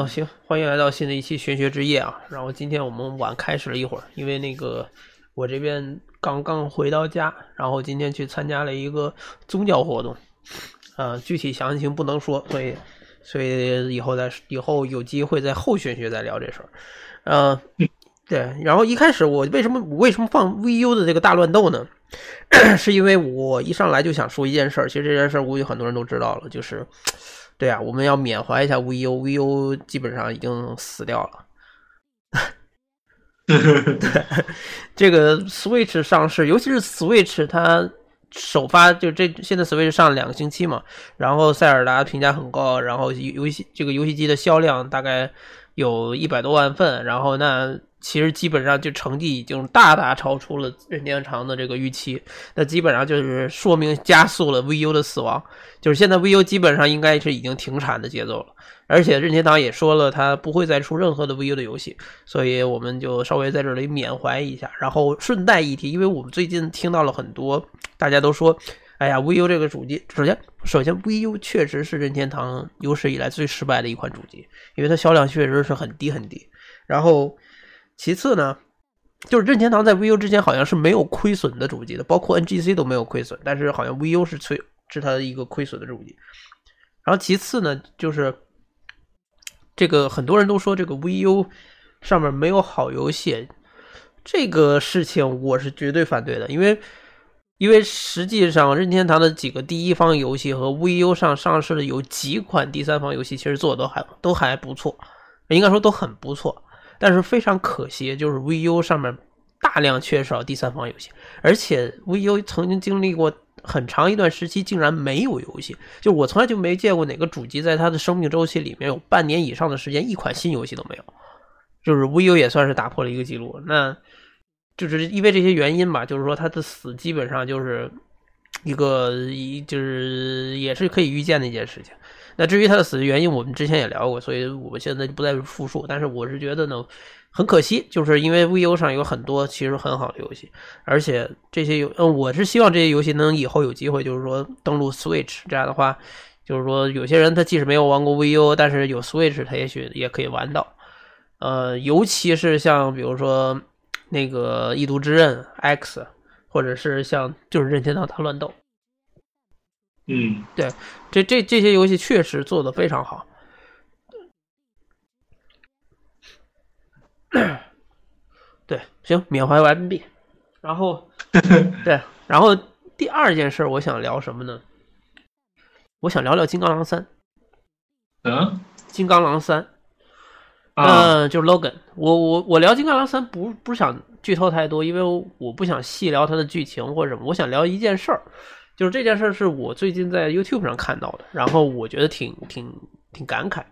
哦，行，欢迎来到新的一期玄学之夜啊。然后今天我们晚开始了一会儿，因为那个我这边刚刚回到家，然后今天去参加了一个宗教活动，呃，具体详情不能说，所以所以以后再以后有机会在后玄学再聊这事儿。嗯，对。然后一开始我为什么为什么放 VU 的这个大乱斗呢？是因为我一上来就想说一件事儿，其实这件事儿估计很多人都知道了，就是对啊，我们要缅怀一下 VU，VU 基本上已经死掉了。对，这个 Switch 上市，尤其是 Switch 它首发就这现在 Switch 上了两个星期嘛，然后塞尔达评价很高，然后游戏这个游戏机的销量大概有一百多万份，然后那。其实基本上就成绩已经大大超出了任天堂的这个预期，那基本上就是说明加速了 VU 的死亡，就是现在 VU 基本上应该是已经停产的节奏了，而且任天堂也说了，它不会再出任何的 VU 的游戏，所以我们就稍微在这里缅怀一下，然后顺带一提，因为我们最近听到了很多，大家都说，哎呀，VU 这个主机，首先首先 VU 确实是任天堂有史以来最失败的一款主机，因为它销量确实是很低很低，然后。其次呢，就是任天堂在 VU 之前好像是没有亏损的主机的，包括 NGC 都没有亏损，但是好像 VU 是亏是它的一个亏损的主机。然后其次呢，就是这个很多人都说这个 VU 上面没有好游戏，这个事情我是绝对反对的，因为因为实际上任天堂的几个第一方游戏和 VU 上上市的有几款第三方游戏，其实做的都还都还不错，应该说都很不错。但是非常可惜，就是 VU 上面大量缺少第三方游戏，而且 VU 曾经经历过很长一段时期，竟然没有游戏。就我从来就没见过哪个主机在它的生命周期里面有半年以上的时间，一款新游戏都没有。就是 VU 也算是打破了一个记录。那就是因为这些原因吧，就是说他的死基本上就是一个一就是也是可以预见的一件事情。那至于他的死的原因，我们之前也聊过，所以我们现在就不再复述。但是我是觉得呢，很可惜，就是因为 VU 上有很多其实很好的游戏，而且这些游，嗯，我是希望这些游戏能以后有机会，就是说登陆 Switch，这样的话，就是说有些人他即使没有玩过 VU，但是有 Switch，他也许也可以玩到。呃，尤其是像比如说那个《异度之刃 X》，或者是像就是任天堂大乱斗。嗯，对，这这这些游戏确实做的非常好。对，行，缅怀完毕。然后，对，然后第二件事，我想聊什么呢？我想聊聊《金刚狼三》。嗯，《金刚狼三》。嗯，就是 Logan。我我我聊《金刚狼三》，不不是想剧透太多，因为我不想细聊它的剧情或者什么。我想聊一件事儿。就是这件事儿是我最近在 YouTube 上看到的，然后我觉得挺挺挺感慨。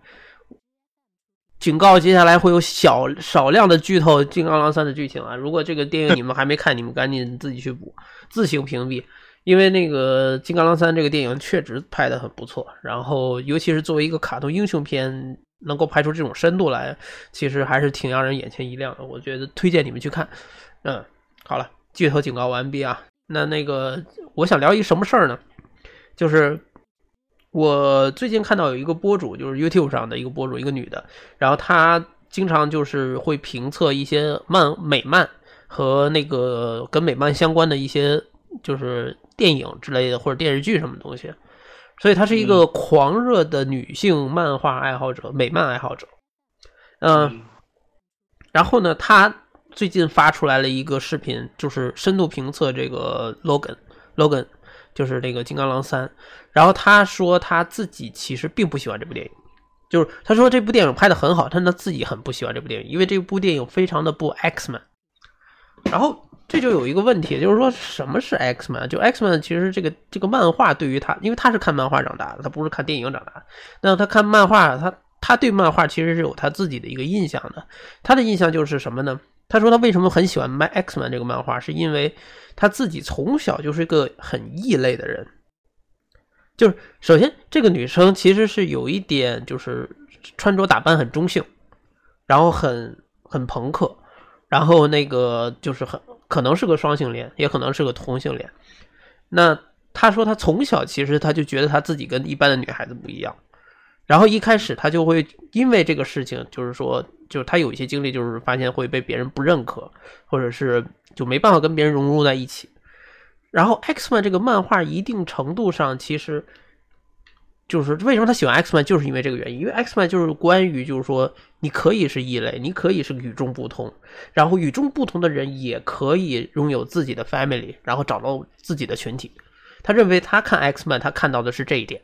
警告，接下来会有小少量的剧透《金刚狼三》的剧情啊！如果这个电影你们还没看，你们赶紧自己去补，自行屏蔽。因为那个《金刚狼三》这个电影确实拍的很不错，然后尤其是作为一个卡通英雄片，能够拍出这种深度来，其实还是挺让人眼前一亮的。我觉得推荐你们去看。嗯，好了，剧透警告完毕啊！那那个，我想聊一什么事儿呢？就是我最近看到有一个博主，就是 YouTube 上的一个博主，一个女的，然后她经常就是会评测一些漫美漫和那个跟美漫相关的一些就是电影之类的或者电视剧什么东西，所以她是一个狂热的女性漫画爱好者、美漫爱好者。嗯，然后呢，她。最近发出来了一个视频，就是深度评测这个 Logan，Logan 就是这个金刚狼三。然后他说他自己其实并不喜欢这部电影，就是他说这部电影拍的很好，但他自己很不喜欢这部电影，因为这部电影非常的不 Xman。然后这就有一个问题，就是说什么是 Xman？就 Xman 其实这个这个漫画对于他，因为他是看漫画长大的，他不是看电影长大的。那他看漫画，他他对漫画其实是有他自己的一个印象的。他的印象就是什么呢？他说他为什么很喜欢《My Xman》这个漫画，是因为他自己从小就是一个很异类的人。就是首先，这个女生其实是有一点，就是穿着打扮很中性，然后很很朋克，然后那个就是很可能是个双性恋，也可能是个同性恋。那他说他从小其实他就觉得他自己跟一般的女孩子不一样，然后一开始他就会因为这个事情，就是说，就是他有一些经历，就是发现会被别人不认可，或者是就没办法跟别人融入在一起。然后 X Man 这个漫画一定程度上其实。就是为什么他喜欢 X Man，就是因为这个原因。因为 X Man 就是关于，就是说你可以是异类，你可以是与众不同，然后与众不同的人也可以拥有自己的 family，然后找到自己的群体。他认为他看 X Man，他看到的是这一点。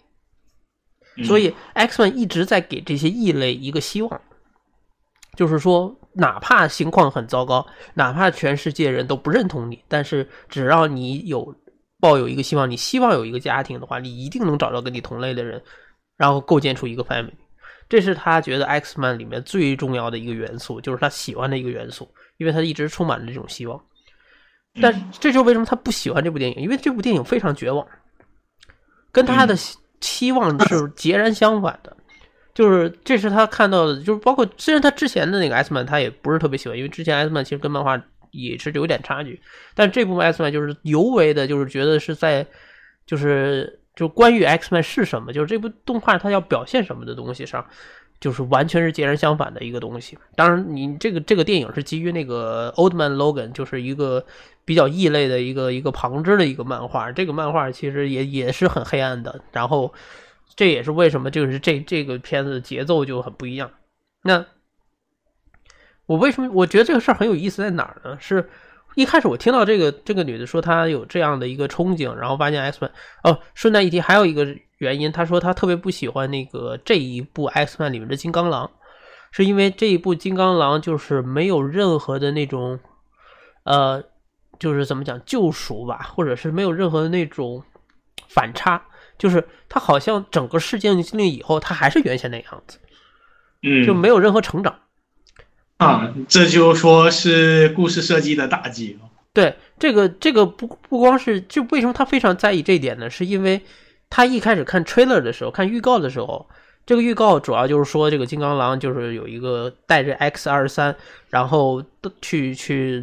所以 X Man 一直在给这些异类一个希望，就是说，哪怕情况很糟糕，哪怕全世界人都不认同你，但是只要你有。抱有一个希望，你希望有一个家庭的话，你一定能找到跟你同类的人，然后构建出一个 family。这是他觉得 X Man 里面最重要的一个元素，就是他喜欢的一个元素，因为他一直充满着这种希望。但这就是为什么他不喜欢这部电影，因为这部电影非常绝望，跟他的期望是截然相反的。就是这是他看到的，就是包括虽然他之前的那个 X Man 他也不是特别喜欢，因为之前 X Man 其实跟漫画。也是有点差距，但这部 X Man 就是尤为的，就是觉得是在，就是就关于 X Man 是什么，就是这部动画它要表现什么的东西上，就是完全是截然相反的一个东西。当然，你这个这个电影是基于那个 Old Man Logan，就是一个比较异类的一个一个旁支的一个漫画。这个漫画其实也也是很黑暗的，然后这也是为什么就是这这个片子节奏就很不一样。那。我为什么我觉得这个事儿很有意思在哪儿呢？是一开始我听到这个这个女的说她有这样的一个憧憬，然后发现 X Man 哦，顺带一提，还有一个原因，她说她特别不喜欢那个这一部 X Man 里面的金刚狼，是因为这一部金刚狼就是没有任何的那种呃，就是怎么讲救赎吧，或者是没有任何的那种反差，就是他好像整个事件经历以后，他还是原先那样子，嗯，就没有任何成长。啊，这就说是故事设计的大忌对，这个这个不不光是，就为什么他非常在意这一点呢？是因为他一开始看 trailer 的时候，看预告的时候，这个预告主要就是说这个金刚狼就是有一个带着 X 二十三，然后去去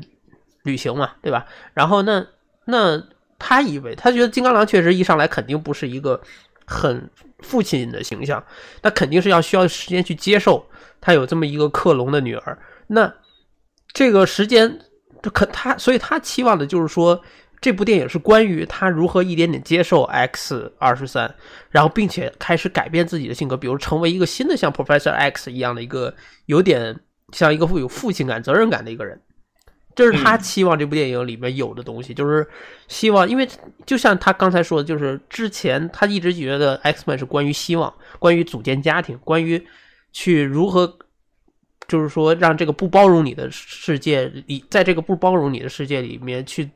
旅行嘛，对吧？然后那那他以为他觉得金刚狼确实一上来肯定不是一个很父亲的形象，那肯定是要需要时间去接受。他有这么一个克隆的女儿，那这个时间，可他，所以他期望的就是说，这部电影是关于他如何一点点接受 X 二十三，然后并且开始改变自己的性格，比如成为一个新的像 Professor X 一样的一个有点像一个富有父亲感、责任感的一个人，这是他期望这部电影里面有的东西，就是希望，因为就像他刚才说的，就是之前他一直觉得 X Men 是关于希望，关于组建家庭，关于。去如何，就是说让这个不包容你的世界里，在这个不包容你的世界里面去，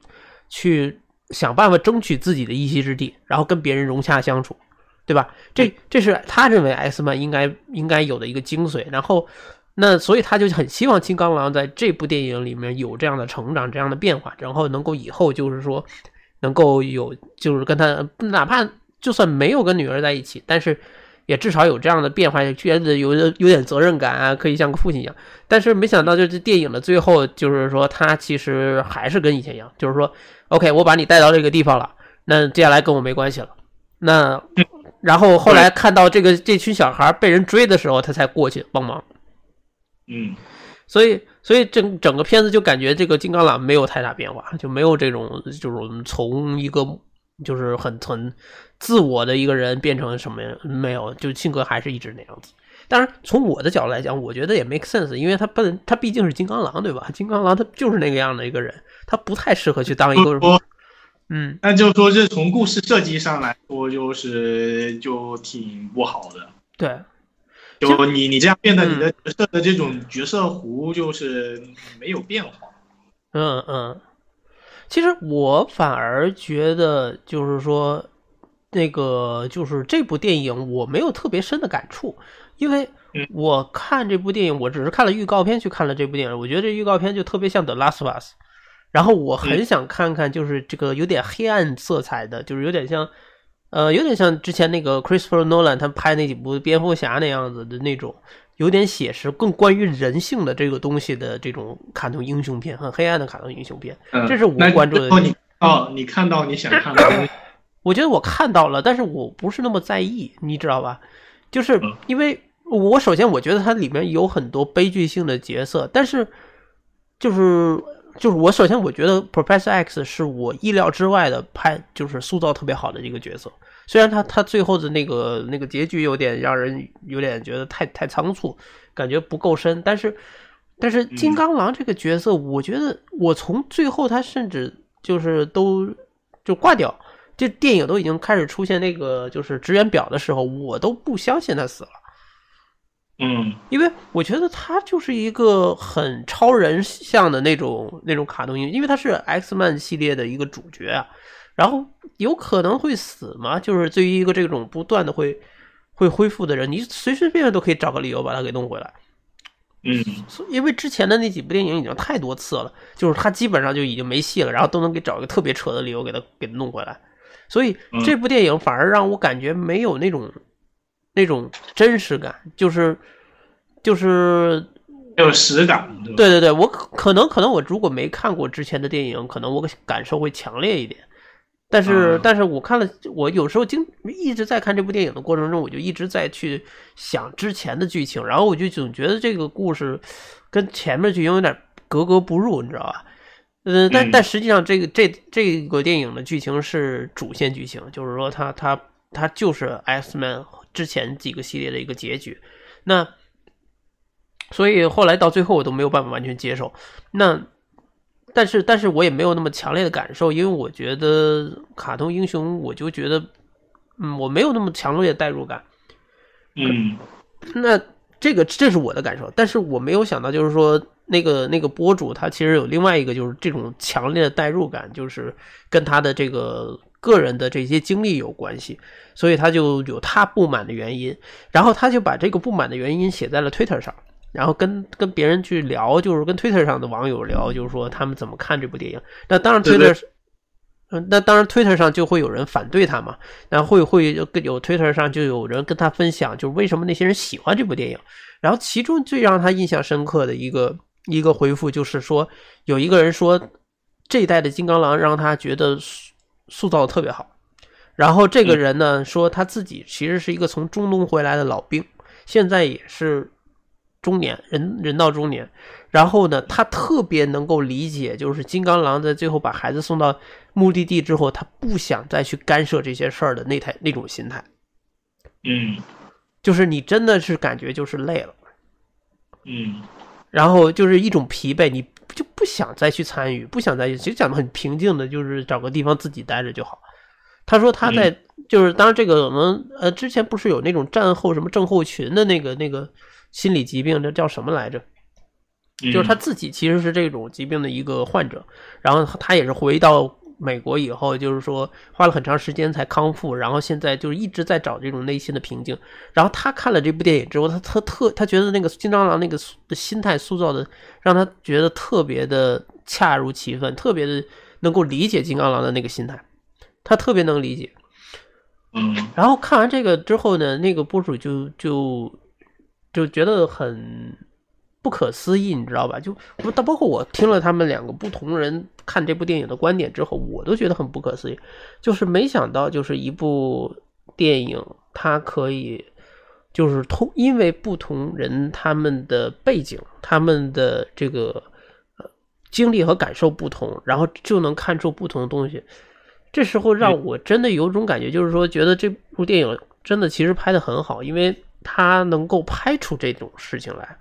去想办法争取自己的一席之地，然后跟别人融洽相处，对吧？这这是他认为 X 曼应该应该有的一个精髓。然后，那所以他就很希望金刚狼在这部电影里面有这样的成长、这样的变化，然后能够以后就是说能够有，就是跟他哪怕就算没有跟女儿在一起，但是。也至少有这样的变化，觉得有有点责任感啊，可以像个父亲一样。但是没想到，就是电影的最后，就是说他其实还是跟以前一样，就是说，OK，我把你带到这个地方了，那接下来跟我没关系了。那然后后来看到这个这群小孩被人追的时候，他才过去帮忙。嗯，所以所以整整个片子就感觉这个金刚狼没有太大变化，就没有这种就是从一个就是很很。自我的一个人变成什么样？没有，就性格还是一直那样子。当然，从我的角度来讲，我觉得也 make sense，因为他本他毕竟是金刚狼，对吧？金刚狼他就是那个样的一个人，他不太适合去当一个。嗯，那就说这从故事设计上来说，就是就挺不好的。对，就你你这样变得你的角色的这种角色弧就是没有变化。嗯嗯，其实我反而觉得就是说。那个就是这部电影，我没有特别深的感触，因为我看这部电影，我只是看了预告片去看了这部电影。我觉得这预告片就特别像《The Last of Us》，然后我很想看看，就是这个有点黑暗色彩的，就是有点像，呃，有点像之前那个 Christopher Nolan 他拍那几部蝙蝠侠那样子的那种，有点写实，更关于人性的这个东西的这种卡通英雄片，很黑暗的卡通英雄片。这是我关注的。哦，你看到你想看的。我觉得我看到了，但是我不是那么在意，你知道吧？就是因为我首先我觉得它里面有很多悲剧性的角色，但是就是就是我首先我觉得 Professor X 是我意料之外的拍，就是塑造特别好的一个角色。虽然他他最后的那个那个结局有点让人有点觉得太太仓促，感觉不够深，但是但是金刚狼这个角色，我觉得我从最后他甚至就是都就挂掉，这电影都已经开始出现那个就是职员表的时候，我都不相信他死了。嗯，因为我觉得他就是一个很超人像的那种那种卡通英雄，因为他是 X Man 系列的一个主角啊。然后有可能会死吗？就是对于一个这种不断的会会恢复的人，你随随便便都可以找个理由把他给弄回来。嗯，因为之前的那几部电影已经太多次了，就是他基本上就已经没戏了，然后都能给找一个特别扯的理由给他给弄回来。所以这部电影反而让我感觉没有那种那种真实感，就是就是有实感。对对对，我可能可能我如果没看过之前的电影，可能我感受会强烈一点。但是，但是我看了，我有时候经一直在看这部电影的过程中，我就一直在去想之前的剧情，然后我就总觉得这个故事跟前面剧情有点格格不入，你知道吧？嗯，但但实际上，这个这这个电影的剧情是主线剧情，就是说，它它它就是 X Man 之前几个系列的一个结局。那所以后来到最后，我都没有办法完全接受。那。但是，但是我也没有那么强烈的感受，因为我觉得卡通英雄，我就觉得，嗯，我没有那么强烈的代入感。嗯，那这个这是我的感受，但是我没有想到，就是说那个那个博主他其实有另外一个，就是这种强烈的代入感，就是跟他的这个个人的这些经历有关系，所以他就有他不满的原因，然后他就把这个不满的原因写在了 Twitter 上。然后跟跟别人去聊，就是跟 Twitter 上的网友聊，就是说他们怎么看这部电影。那当然，Twitter，嗯，那当然，Twitter 上就会有人反对他嘛。然后会会有 Twitter 上就有人跟他分享，就是为什么那些人喜欢这部电影。然后其中最让他印象深刻的一个一个回复就是说，有一个人说这一代的金刚狼让他觉得塑塑造的特别好。然后这个人呢说他自己其实是一个从中东回来的老兵，现在也是。中年人人到中年，然后呢，他特别能够理解，就是金刚狼在最后把孩子送到目的地之后，他不想再去干涉这些事儿的那台那种心态。嗯，就是你真的是感觉就是累了。嗯，然后就是一种疲惫，你就不想再去参与，不想再去，其实讲的很平静的，就是找个地方自己待着就好。他说他在就是当然这个我们呃之前不是有那种战后什么症候群的那个那个。心理疾病，这叫什么来着？就是他自己其实是这种疾病的一个患者，然后他也是回到美国以后，就是说花了很长时间才康复，然后现在就是一直在找这种内心的平静。然后他看了这部电影之后，他他特他觉得那个金刚狼那个心态塑造的，让他觉得特别的恰如其分，特别的能够理解金刚狼的那个心态，他特别能理解。嗯，然后看完这个之后呢，那个博主就就。就觉得很不可思议，你知道吧？就不，包括我听了他们两个不同人看这部电影的观点之后，我都觉得很不可思议。就是没想到，就是一部电影，它可以就是通，因为不同人他们的背景、他们的这个呃经历和感受不同，然后就能看出不同的东西。这时候让我真的有种感觉，就是说，觉得这部电影真的其实拍的很好，因为。他能够拍出这种事情来，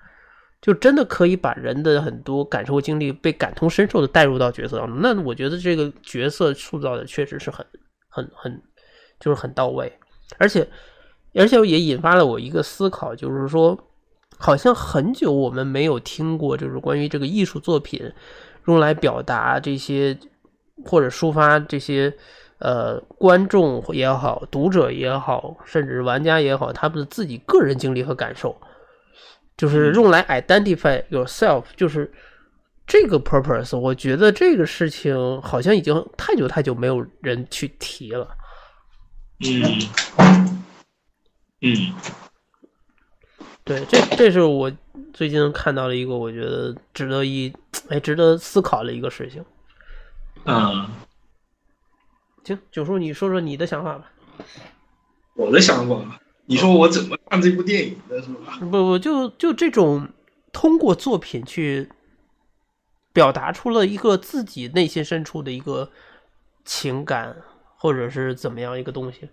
就真的可以把人的很多感受经历被感同身受的带入到角色当中。那我觉得这个角色塑造的确实是很、很、很，就是很到位。而且，而且也引发了我一个思考，就是说，好像很久我们没有听过，就是关于这个艺术作品用来表达这些或者抒发这些。呃，观众也好，读者也好，甚至玩家也好，他们的自己个人经历和感受，就是用来 identify yourself，就是这个 purpose。我觉得这个事情好像已经太久太久没有人去提了。嗯嗯，对，这这是我最近看到了一个我觉得值得一哎值得思考的一个事情。嗯。行，九叔，你说说你的想法吧。我的想法，你说我怎么看这部电影的是吧？不不，就就这种通过作品去表达出了一个自己内心深处的一个情感，或者是怎么样一个东西，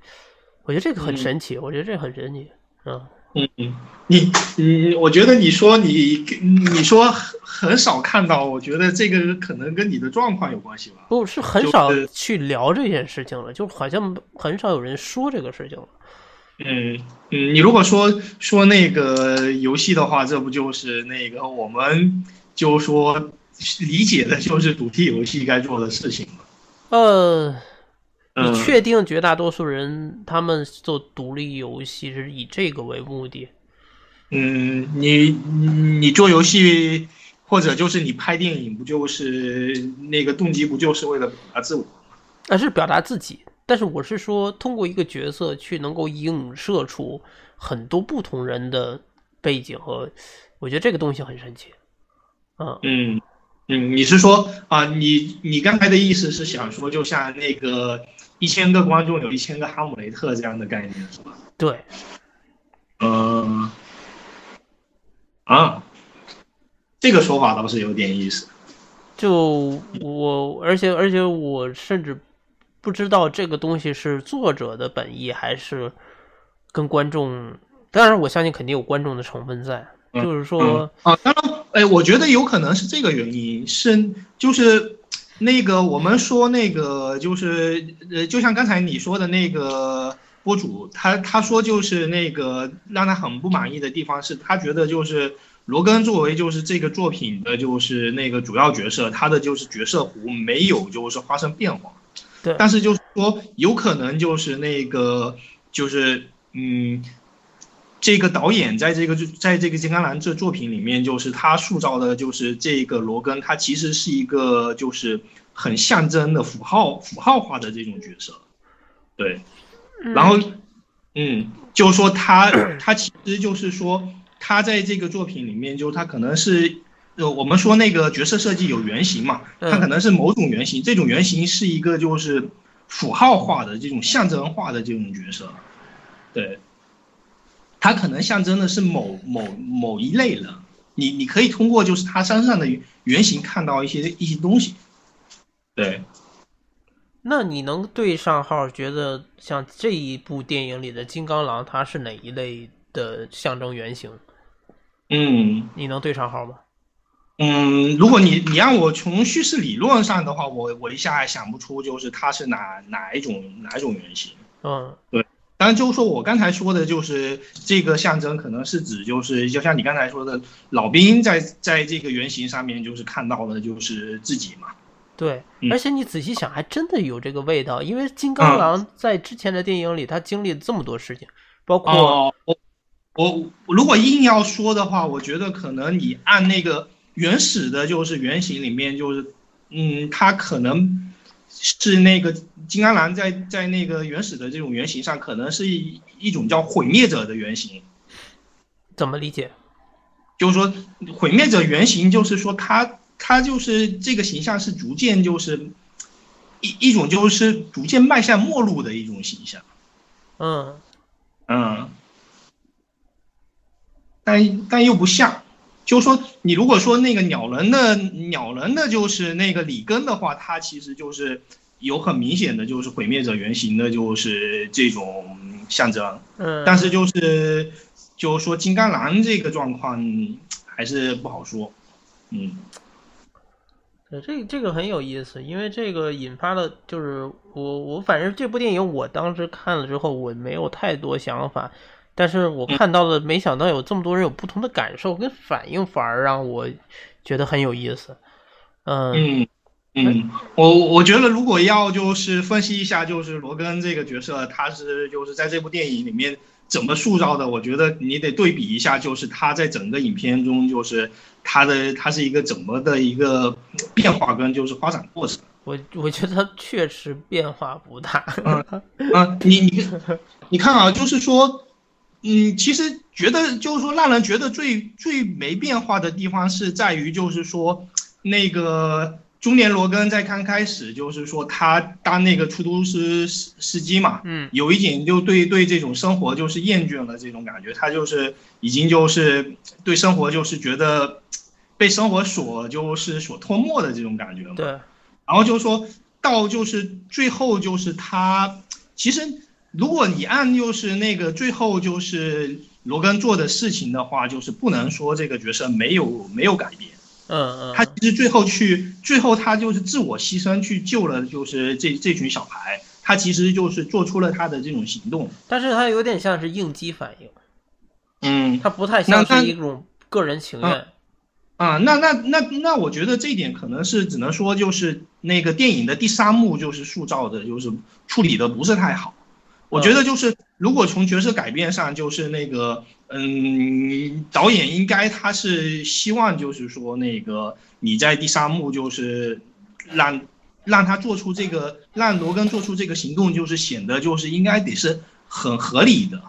我觉得这个很神奇，我觉得这个很神奇，嗯。嗯嗯，你你，我觉得你说你你说很很少看到，我觉得这个可能跟你的状况有关系吧？不是很少去聊这件事情了，就好像很少有人说这个事情了。嗯嗯，你如果说说那个游戏的话，这不就是那个我们就说理解的就是主题游戏该做的事情吗？呃。你确定绝大多数人他们做独立游戏是以这个为目的？嗯，你你做游戏或者就是你拍电影，不就是那个动机不就是为了表达自我？啊，是表达自己。但是我是说，通过一个角色去能够映射出很多不同人的背景和，我觉得这个东西很神奇。嗯嗯嗯，你是说啊？你你刚才的意思是想说，就像那个。一千个观众有一千个哈姆雷特这样的概念是吧？对，嗯，啊，这个说法倒是有点意思。就我，而且而且我甚至不知道这个东西是作者的本意还是跟观众。当然，我相信肯定有观众的成分在。就是说啊，当然，哎，我觉得有可能是这个原因，是就是。那个我们说那个就是呃，就像刚才你说的那个博主，他他说就是那个让他很不满意的地方是他觉得就是罗根作为就是这个作品的就是那个主要角色，他的就是角色弧没有就是发生变化。对，但是就是说有可能就是那个就是嗯。这个导演在这个就在这个金刚狼这作品里面，就是他塑造的，就是这个罗根，他其实是一个就是很象征的符号符号化的这种角色，对，然后，嗯，就是说他他其实就是说他在这个作品里面，就他可能是呃我们说那个角色设计有原型嘛，它可能是某种原型，这种原型是一个就是符号化的这种象征化的这种角色，对。它可能象征的是某某某一类人，你你可以通过就是他身上的原型看到一些一些东西，对。那你能对上号？觉得像这一部电影里的金刚狼，它是哪一类的象征原型？嗯，你能对上号吗？嗯，如果你你让我从叙事理论上的话，我我一下想不出就是它是哪哪一种哪一种原型。嗯，对。当然，就是说我刚才说的，就是这个象征可能是指，就是就像你刚才说的，老兵在在这个原型上面，就是看到的就是自己嘛。对，而且你仔细想，还真的有这个味道，因为金刚狼在之前的电影里，他经历了这么多事情，包括我我如果硬要说的话，我觉得可能你按那个原始的，就是原型里面，就是嗯，他可能。是那个金刚狼在在那个原始的这种原型上，可能是一一种叫毁灭者的原型。怎么理解？就是说，毁灭者原型就是说，他他就是这个形象是逐渐就是一一种就是逐渐迈向末路的一种形象。嗯嗯，但但又不像。就是说，你如果说那个鸟人的鸟人的就是那个里根的话，他其实就是有很明显的就是毁灭者原型的，就是这种象征。嗯。但是就是，就是说金刚狼这个状况还是不好说。嗯。这这个很有意思，因为这个引发了，就是我我反正这部电影我当时看了之后，我没有太多想法。但是我看到了，没想到有这么多人有不同的感受跟反应，反而让我觉得很有意思。嗯嗯，我我觉得如果要就是分析一下，就是罗根这个角色，他是就是在这部电影里面怎么塑造的？我觉得你得对比一下，就是他在整个影片中，就是他的他是一个怎么的一个变化跟就是发展过程。我我觉得他确实变化不大。嗯嗯，你你你看啊，就是说。嗯，其实觉得就是说，让人觉得最最没变化的地方是在于，就是说，那个中年罗根在刚开始就是说他当那个出租司司司机嘛，嗯有一点就对对这种生活就是厌倦了这种感觉，他就是已经就是对生活就是觉得被生活所就是所吞没的这种感觉嘛。对，然后就说到就是最后就是他，其实如果你按就是那个最后就是罗根做的事情的话，就是不能说这个角色没有没有改变。嗯嗯，他其实最后去，最后他就是自我牺牲去救了，就是这这群小孩，他其实就是做出了他的这种行动。但是他有点像是应激反应，嗯，他不太像是一种个人情愿。啊，那那那那，我觉得这一点可能是只能说就是那个电影的第三幕就是塑造的，就是处理的不是太好。我觉得就是如果从角色改变上，就是那个嗯，导演应该他是希望就是说那个你在第三幕就是让让他做出这个让罗根做出这个行动，就是显得就是应该得是很合理的，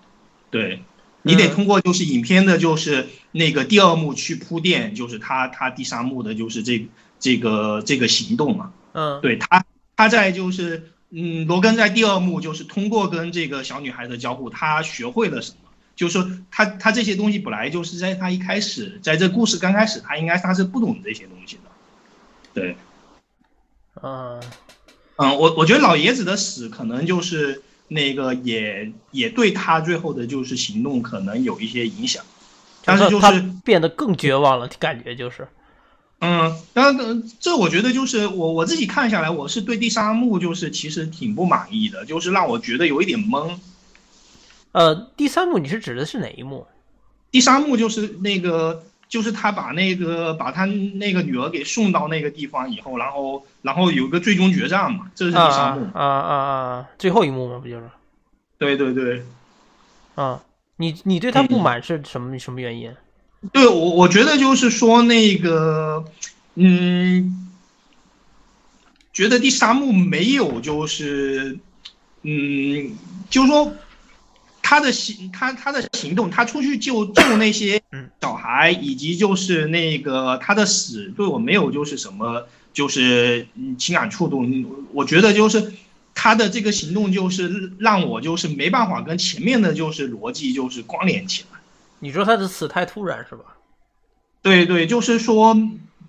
对。你得嗯通过就是影片的，就是那个第二幕去铺垫，就是他他第三幕的就是这这个这个行动嘛。嗯，对他他在就是嗯，罗根在第二幕就是通过跟这个小女孩的交互，他学会了什么？就是说他他这些东西本来就是在他一开始在这故事刚开始，他应该他是不懂这些东西的。对，嗯嗯，我我觉得老爷子的死可能就是那个也也对他最后的就是行动可能有一些影响，但是就他是变得更绝望了，感觉就是。嗯，当然，呃这我觉得就是我我自己看下来，我是对第三幕就是其实挺不满意的，就是让我觉得有一点懵。呃，第三幕你是指的是哪一幕？第三幕就是那个，就是他把那个把他那个女儿给送到那个地方以后，然后然后有个最终决战嘛，这是第啊三幕。啊啊啊！最后一幕嘛？不就是？对对对，啊，你你对他不嗯满是什么什么原因？对我我觉得就是说那个，嗯，觉得第三幕没有就是，嗯，就是说他的行他他的行动，他出去救救那些嗯小孩，以及就是那个他的死对我没有就是什么就是嗯情感触动，我觉得就是。他的这个行动就是让我就是没办法跟前面的就是逻辑就是关联起来。你说他的死太突然是吧？对对，就是说，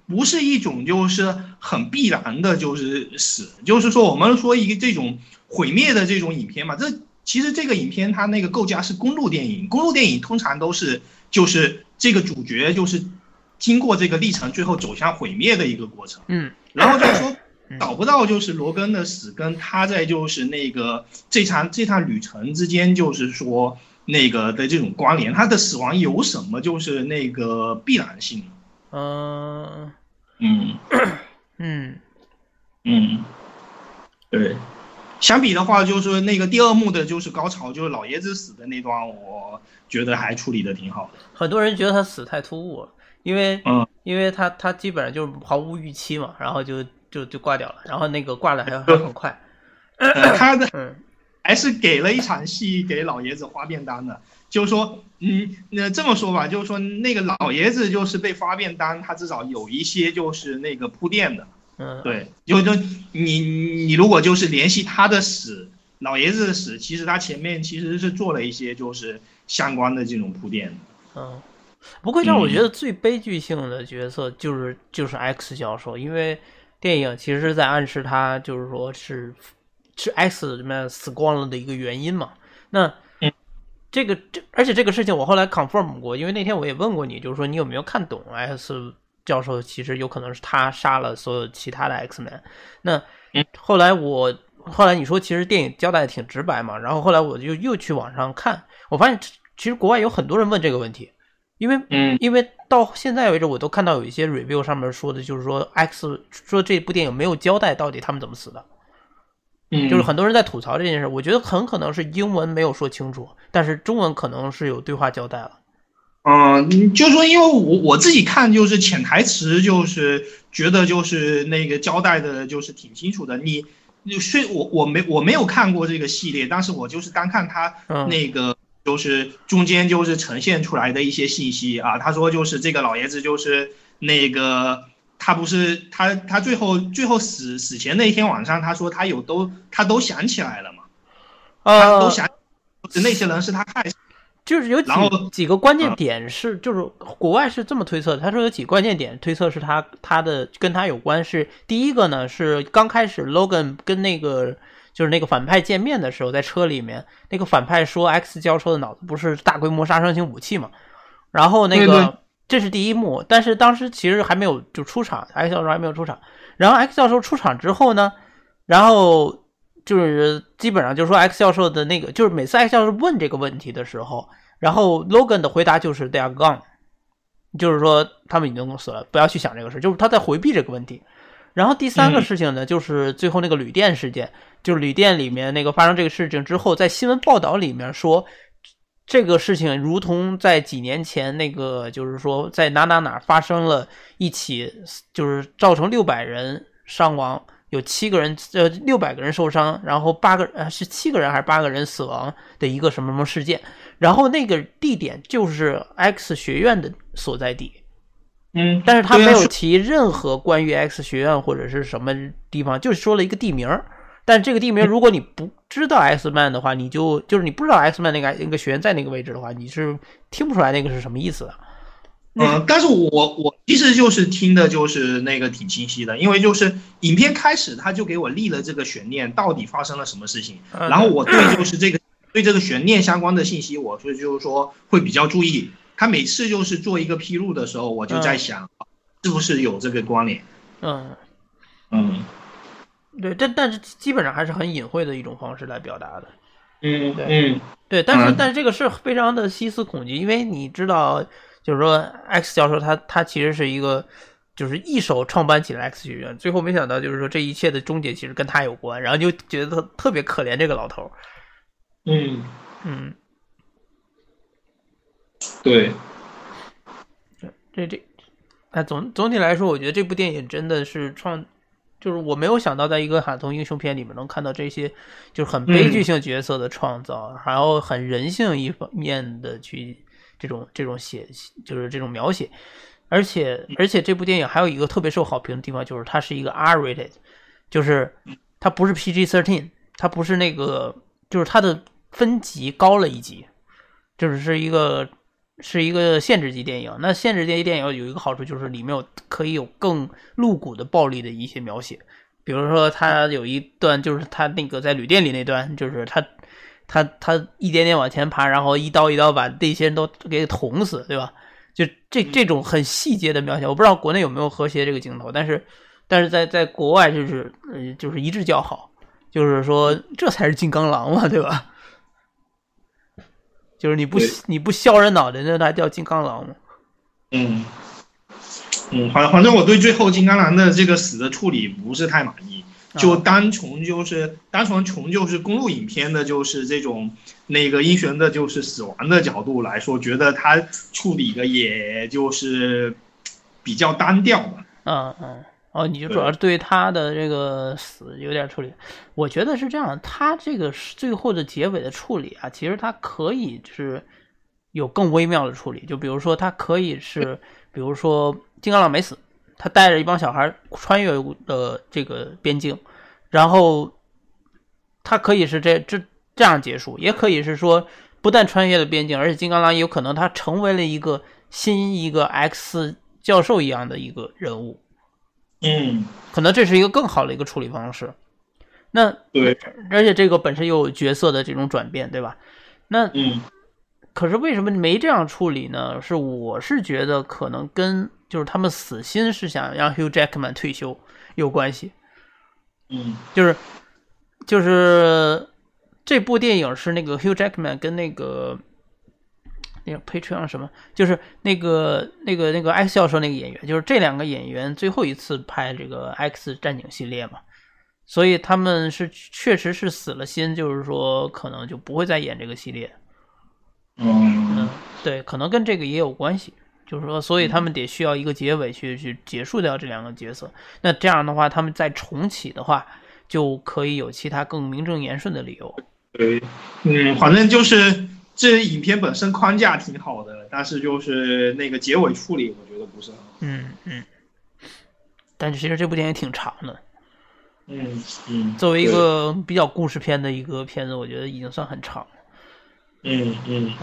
不是一种就是很必然的，就是死，就是说我们说一个这种毁灭的这种影片嘛，这其实这个影片它那个构架是公路电影，公路电影通常都是就是这个主角就是经过这个历程，最后走向毁灭的一个过程。嗯然后就是说嗯找不到就是罗根的死跟他在就是那个这场这趟旅程之间，就是说那个的这种关联，他的死亡有什么就是那个必然性？嗯嗯嗯嗯，对。相比的话，就是那个第二幕的就是高潮，就是老爷子死的那段，我觉得还处理的挺好的。很多人觉得他死太突兀了，因为嗯因为他他基本上就是毫无预期嘛，然后就就就挂掉了，然后那个挂的还还很快。呃他的嗯还是给了一场戏给老爷子发便当的，就是说，嗯，那这么说吧，就是说那个老爷子就是被发便当，他至少有一些就是那个铺垫的，嗯，对，就就你你如果就是联系他的死，老爷子的死，其实他前面其实是做了一些就是相关的这种铺垫。嗯，不过让我嗯觉得最悲剧性的角色就是就是 X 教授，因为电影其实是在暗示他就是说是是 X 里面死光了的一个原因嘛。那嗯这个这而且这个事情我后来 confirm 过，因为那天我也问过你，就是说你有没有看懂 X 教授其实有可能是他杀了所有其他的 X Men。那嗯后来我后来你说其实电影交代的挺直白嘛，然后后来我就又去网上看，我发现其实国外有很多人问这个问题，因为嗯因为到现在为止，我都看到有一些 review 上面说的，就是说 X 说这部电影没有交代到底他们怎么死的，嗯，就是很多人在吐槽这件事。我觉得很可能是英文没有说清楚，但是中文可能是有对话交代了。嗯，就是说，因为我我自己看就是潜台词，就是觉得就是那个交代的，就是挺清楚的。你，你虽我我没我没有看过这个系列，但是我就是单看他嗯那个就是中间就是呈现出来的一些信息啊。他说就是这个老爷子就是那个他不是他他最后最后死死前那一天晚上，他说他有都他都想起来了嘛，他都想那些人是他害死。就是有几几个关键点是，就是国外是这么推测。他说有几个关键点推测是他他的跟他有关是第一个呢是刚开始 Logan 跟那个就是那个反派见面的时候，在车里面那个反派说 X 教授的脑子不是大规模杀伤性武器嘛，然后那对个这是第一幕，但是当时其实还没有就出场，X 教授还没有出场。然后 X 教授出场之后呢，然后就是基本上就是说 X 教授的那个，就是每次 X 教授问这个问题的时候，然后 Logan 的回答就是 They are gone，就是说他们已经死了，不要去想这个事，就是他在回避这个问题。然后第三个嗯事情呢，就是最后那个旅店事件，就是旅店里面那个发生这个事情之后，在新闻报道里面说，这个事情如同在几年前那个，就是说在哪哪哪发生了一起，就是造成六百人伤亡，有七个人呃六百个人受伤，然后八个呃是七个人还是八个人死亡的一个什么什么事件，然后那个地点就是 X 学院的所在地。嗯，但是他没有提任何关于 X 学院或者是什么地方，就说了一个地名儿。但这个地名，如果你不知道 X Man 的话，你就就是你不知道 X Man 那个那个学院在那个位置的话，你是听不出来那个是什么意思的。嗯，但是我我其实就是听的就是那个挺清晰的，因为就是影片开始他就给我立了这个悬念，到底发生了什么事情，嗯然后我对就是这个对这个悬念相关的信息，我是就是说会比较注意。他每次就是做一个披露的时候，我就在想，是不是有这个关联？嗯，嗯对，但但是基本上还是很隐晦的一种方式来表达的。嗯对嗯对，但是嗯但是这个是非常的细思恐极，因为你知道，就是说 X 教授他他其实是一个，就是一手创办起了 X 学院，最后没想到就是说这一切的终结其实跟他有关，然后就觉得特别可怜这个老头儿。嗯，嗯，对，这这，哎，总总体来说，我觉得这部电影真的是创，就是我没有想到在一个卡通英雄片里面能看到这些，就是很悲剧性角色的创造，然后很人性一方面的去这种这种写，就是这种描写，而且而且这部电影还有一个特别受好评的地方，就是它是一个 R-rated，就是它不是 PG-13，它不是那个，就是它的分级高了一级，就是是一个是一个限制级电影。那限制级电影有一个好处，就是里面有可以有更露骨的暴力的一些描写，比如说他有一段就是他那个在旅店里那段，就是他他他一点点往前爬，然后一刀一刀把那些人都给捅死，对吧？就这这种很细节的描写，我不知道国内有没有和谐这个镜头，但是但是在在国外就是呃就是一致叫好，就是说这才是金刚狼嘛，对吧？就是你不对你不削人脑袋，那还叫金刚狼吗？嗯嗯，反反正我对最后金刚狼的这个死的处理不是太满意。就啊单从就是单纯从就是公路影片的，就是这种那个英雄的，就是死亡的角度来说，觉得他处理的也就是比较单调吧。嗯嗯，哦，你就主要是对他的这个死有点处理。我觉得是这样，他这个是最后的结尾的处理啊，其实他可以是有更微妙的处理。就比如说，他可以是，比如说金刚狼没死，他带着一帮小孩穿越了这个边境，然后他可以是这这这样结束，也可以是说不但穿越了边境，而且金刚狼有可能他成为了一个新一个 X 教授一样的一个人物，嗯，可能这是一个更好的一个处理方式。那对，而且这个本身又有角色的这种转变，对吧？那嗯可是为什么没这样处理呢？是我是觉得可能跟就是他们死心是想让 Hugh Jackman 退休有关系，嗯就是就是这部电影是那个 Hugh Jackman 跟那个那个 Patreon 什么，就是那个那个那个 X 教授那个演员，就是这两个演员最后一次拍这个 X 战警系列嘛，所以他们是确实是死了心，就是说可能就不会再演这个系列。嗯嗯，对，可能跟这个也有关系，就是说，所以他们得需要一个结尾去去结束掉这两个角色。那这样的话，他们再重启的话，就可以有其他更名正言顺的理由。对，嗯，反正就是这影片本身框架挺好的，但是就是那个结尾处理，我觉得不是很好。嗯嗯，但其实这部电影挺长的，嗯嗯，作为一个比较故事片的一个片子，我觉得已经算很长了。嗯嗯，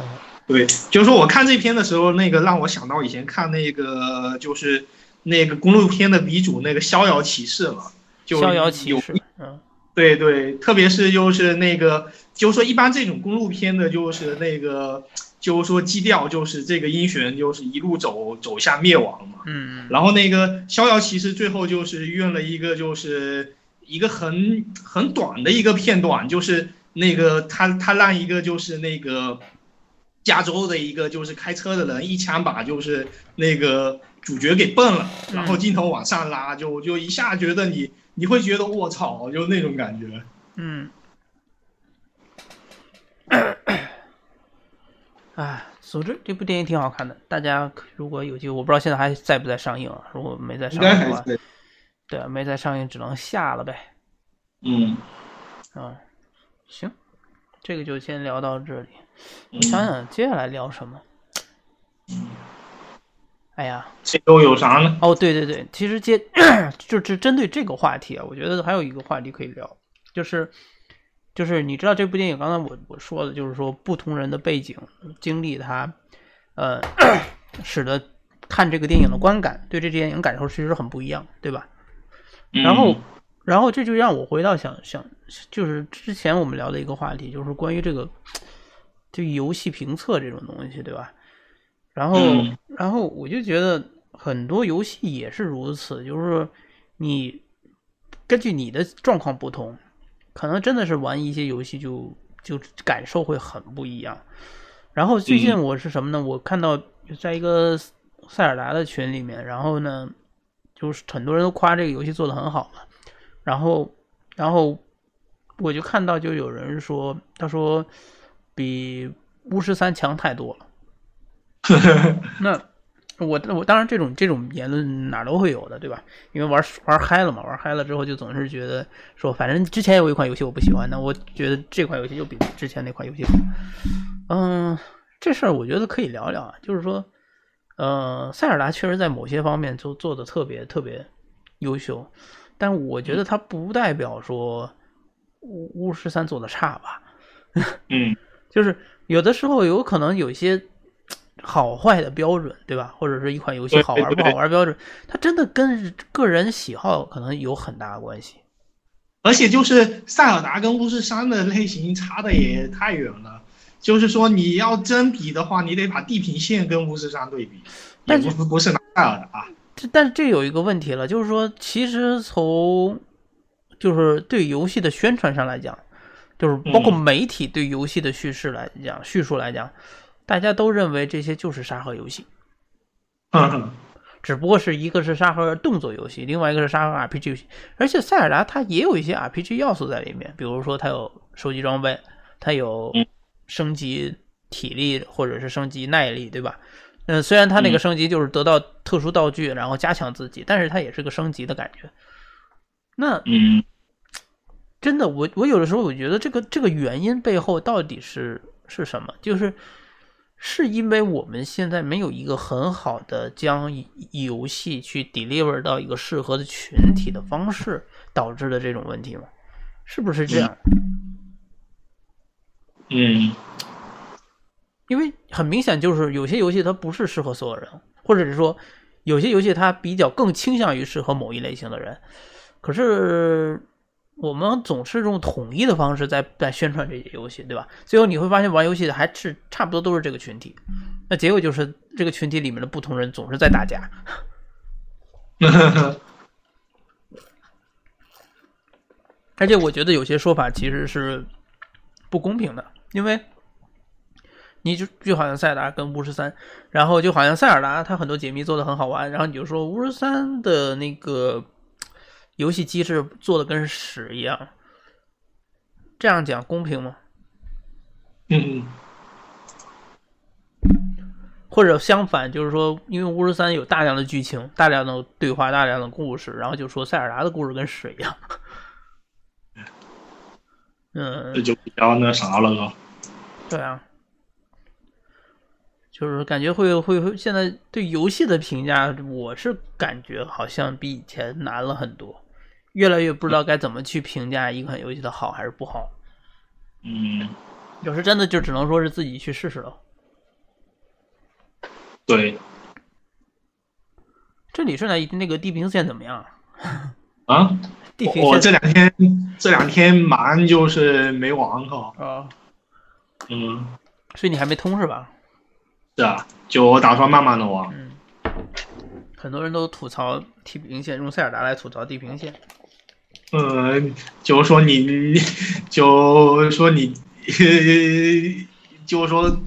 对，就是说我看这篇的时候，那个让我想到以前看那个就是那个公路片的鼻祖那个《逍遥骑士》了，就逍遥骑士，嗯对对，特别是就是那个，就是说一般这种公路片的，就是那个，就是说基调就是这个英雄就是一路走走向灭亡嘛。嗯然后那个逍遥骑士最后就是用了一个就是一个很很短的一个片段，就是那个他他让一个就是那个加州的一个就是开车的人一枪把就是那个主角给崩了，然后镜头往上拉，就就一下觉得你你会觉得我操，就那种感觉。嗯。哎，总之这部电影挺好看的，大家如果有机会，我不知道现在还在不在上映啊。如果没在上映的话，对啊，没在上映，只能下了呗。嗯，啊，行，这个就先聊到这里。我嗯想想接下来聊什么。哎呀，这都有啥呢？哦，对对对，其实接就是针对这个话题啊，我觉得还有一个话题可以聊，就是就是你知道这部电影，刚才我我说的，就是说不同人的背景经历，它呃使得看这个电影的观感，对这电影感受其实很不一样，对吧？然后嗯，然后这就让我回到想想，就是之前我们聊的一个话题，就是关于这个就游戏评测这种东西，对吧？然后，嗯然后我就觉得很多游戏也是如此，就是你根据你的状况不同，可能真的是玩一些游戏就就感受会很不一样。然后最近我是什么呢？我看到在一个塞尔达的群里面，然后呢，就是很多人都夸这个游戏做的很好嘛，然后，然后我就看到就有人说，他说比巫师三强太多了。那我我当然这种这种言论哪儿都会有的，对吧？因为玩玩嗨了嘛，玩嗨了之后就总是觉得说，反正之前有一款游戏我不喜欢，那我觉得这款游戏就比之前那款游戏好。嗯，这事儿我觉得可以聊聊啊，就是说，呃，塞尔达确实在某些方面就做的特别特别优秀，但我觉得它不代表说巫巫师三做的差吧。嗯 就是有的时候有可能有一些好坏的标准，对吧？或者是一款游戏好玩不好玩标准，它真的跟个人喜好可能有很大的关系。而且就是塞尔达跟巫师三的类型差的也太远了。就是说，你要真比的话，你得把地平线跟巫师三对比，但是不不是拿塞尔达。这但是这有一个问题了，就是说，其实从就是对游戏的宣传上来讲，就是包括嗯媒体对游戏的叙事来讲、叙述来讲，大家都认为这些就是沙盒游戏。嗯只不过是一个是沙盒动作游戏，另外一个是沙盒 RPG 游戏。而且塞尔达它也有一些 RPG 要素在里面，比如说它有收集装备，它有嗯升级体力或者是升级耐力，对吧？嗯，虽然它那个升级就是得到特殊道具，然后加强自己，但是它也是个升级的感觉。那嗯真的，我我有的时候我觉得这个这个原因背后到底是是什么？就是是因为我们现在没有一个很好的将游戏去 deliver 到一个适合的群体的方式导致的这种问题吗？是不是这样？嗯因为很明显就是有些游戏它不是适合所有人，或者是说有些游戏它比较更倾向于适合某一类型的人。可是我们总是用统一的方式在在宣传这些游戏，对吧？最后你会发现玩游戏的还是差不多都是这个群体，那结果就是这个群体里面的不同人总是在打架。而且我觉得有些说法其实是不公平的，因为你就就好像塞尔达跟巫师三，然后就好像塞尔达它很多解密做的很好玩，然后你就说巫师三的那个游戏机制做的跟屎一样，这样讲公平吗？嗯或者相反，就是说，因为巫师三有大量的剧情、大量的对话、大量的故事，然后就说塞尔达的故事跟屎一样。嗯这，就比较那啥了，都？对啊，就是感觉会会会，现在对游戏的评价，我是感觉好像比以前难了很多，越来越不知道该怎么去评价一款游戏的好还是不好。嗯，有时真的就只能说是自己去试试了。对。这里是那那个地平线怎么样？啊？地平线我这两天这两天忙，就是没网哈。啊。嗯。所以你还没通是吧？是啊，就我打算慢慢的玩。嗯。很多人都吐槽地平线，用塞尔达来吐槽地平线。嗯，就是说你，就说你，就是说，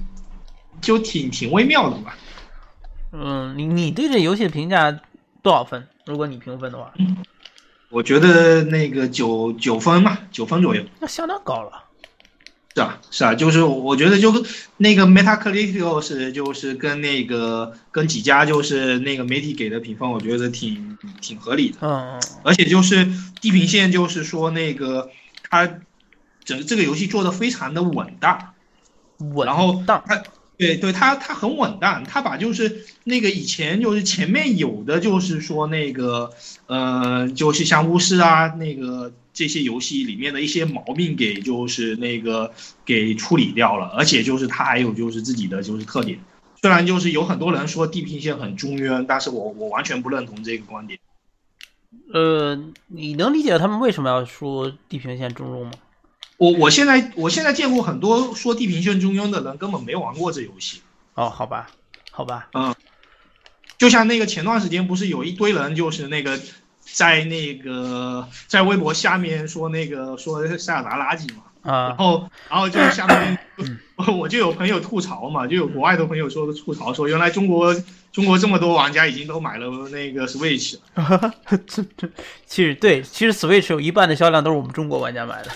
就挺挺微妙的吧。嗯，你你对这游戏的评价多少分？如果你评分的话，我觉得那个九九分吧，九分左右。那相当高了。是啊，是啊，就是我觉得就跟那个 Metacritic 是就是跟那个跟几家就是那个媒体给的评分，我觉得挺挺合理的。嗯嗯。而且就是地平线，就是说那个它整这个游戏做的非常的稳当，稳然后当。它对对，它它很稳当，它把就是那个以前就是前面有的就是说那个呃，就是像巫师啊那个。这些游戏里面的一些毛病给就是那个给处理掉了，而且就是它还有就是自己的就是特点。虽然就是有很多人说地平线很中庸，但是我我完全不认同这个观点。呃，你能理解他们为什么要说地平线中庸吗？我我现在我现在见过很多说地平线中庸的人，根本没玩过这游戏。哦，好吧，好吧，嗯，就像那个前段时间不是有一堆人就是那个。在那个在微博下面说那个说塞尔达垃圾嘛，啊，然后然后就下面我就有朋友吐槽嘛，就有国外的朋友说吐槽说，原来中国中国这么多玩家已经都买了那个 Switch 了，这这其实对，其实 Switch 有一半的销量都是我们中国玩家买的。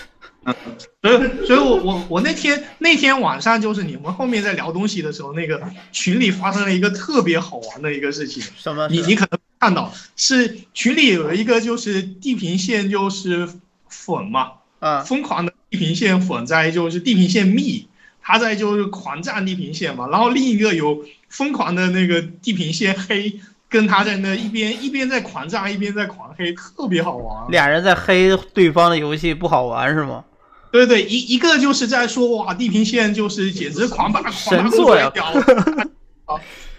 嗯，所以，所以我我我那天那天晚上就是你们后面在聊东西的时候，那个群里发生了一个特别好玩的一个事情。什么？你你可能看到是群里有一个就是地平线就是粉嘛，啊，疯狂的地平线粉在就是地平线蜜，他在就是狂战地平线嘛，然后另一个有疯狂的那个地平线黑。跟他在那一边一边在狂战，一边在狂黑，特别好玩。俩人在黑对方的游戏不好玩是吗？对对，一一个就是在说哇，地平线就是简直狂霸神作呀，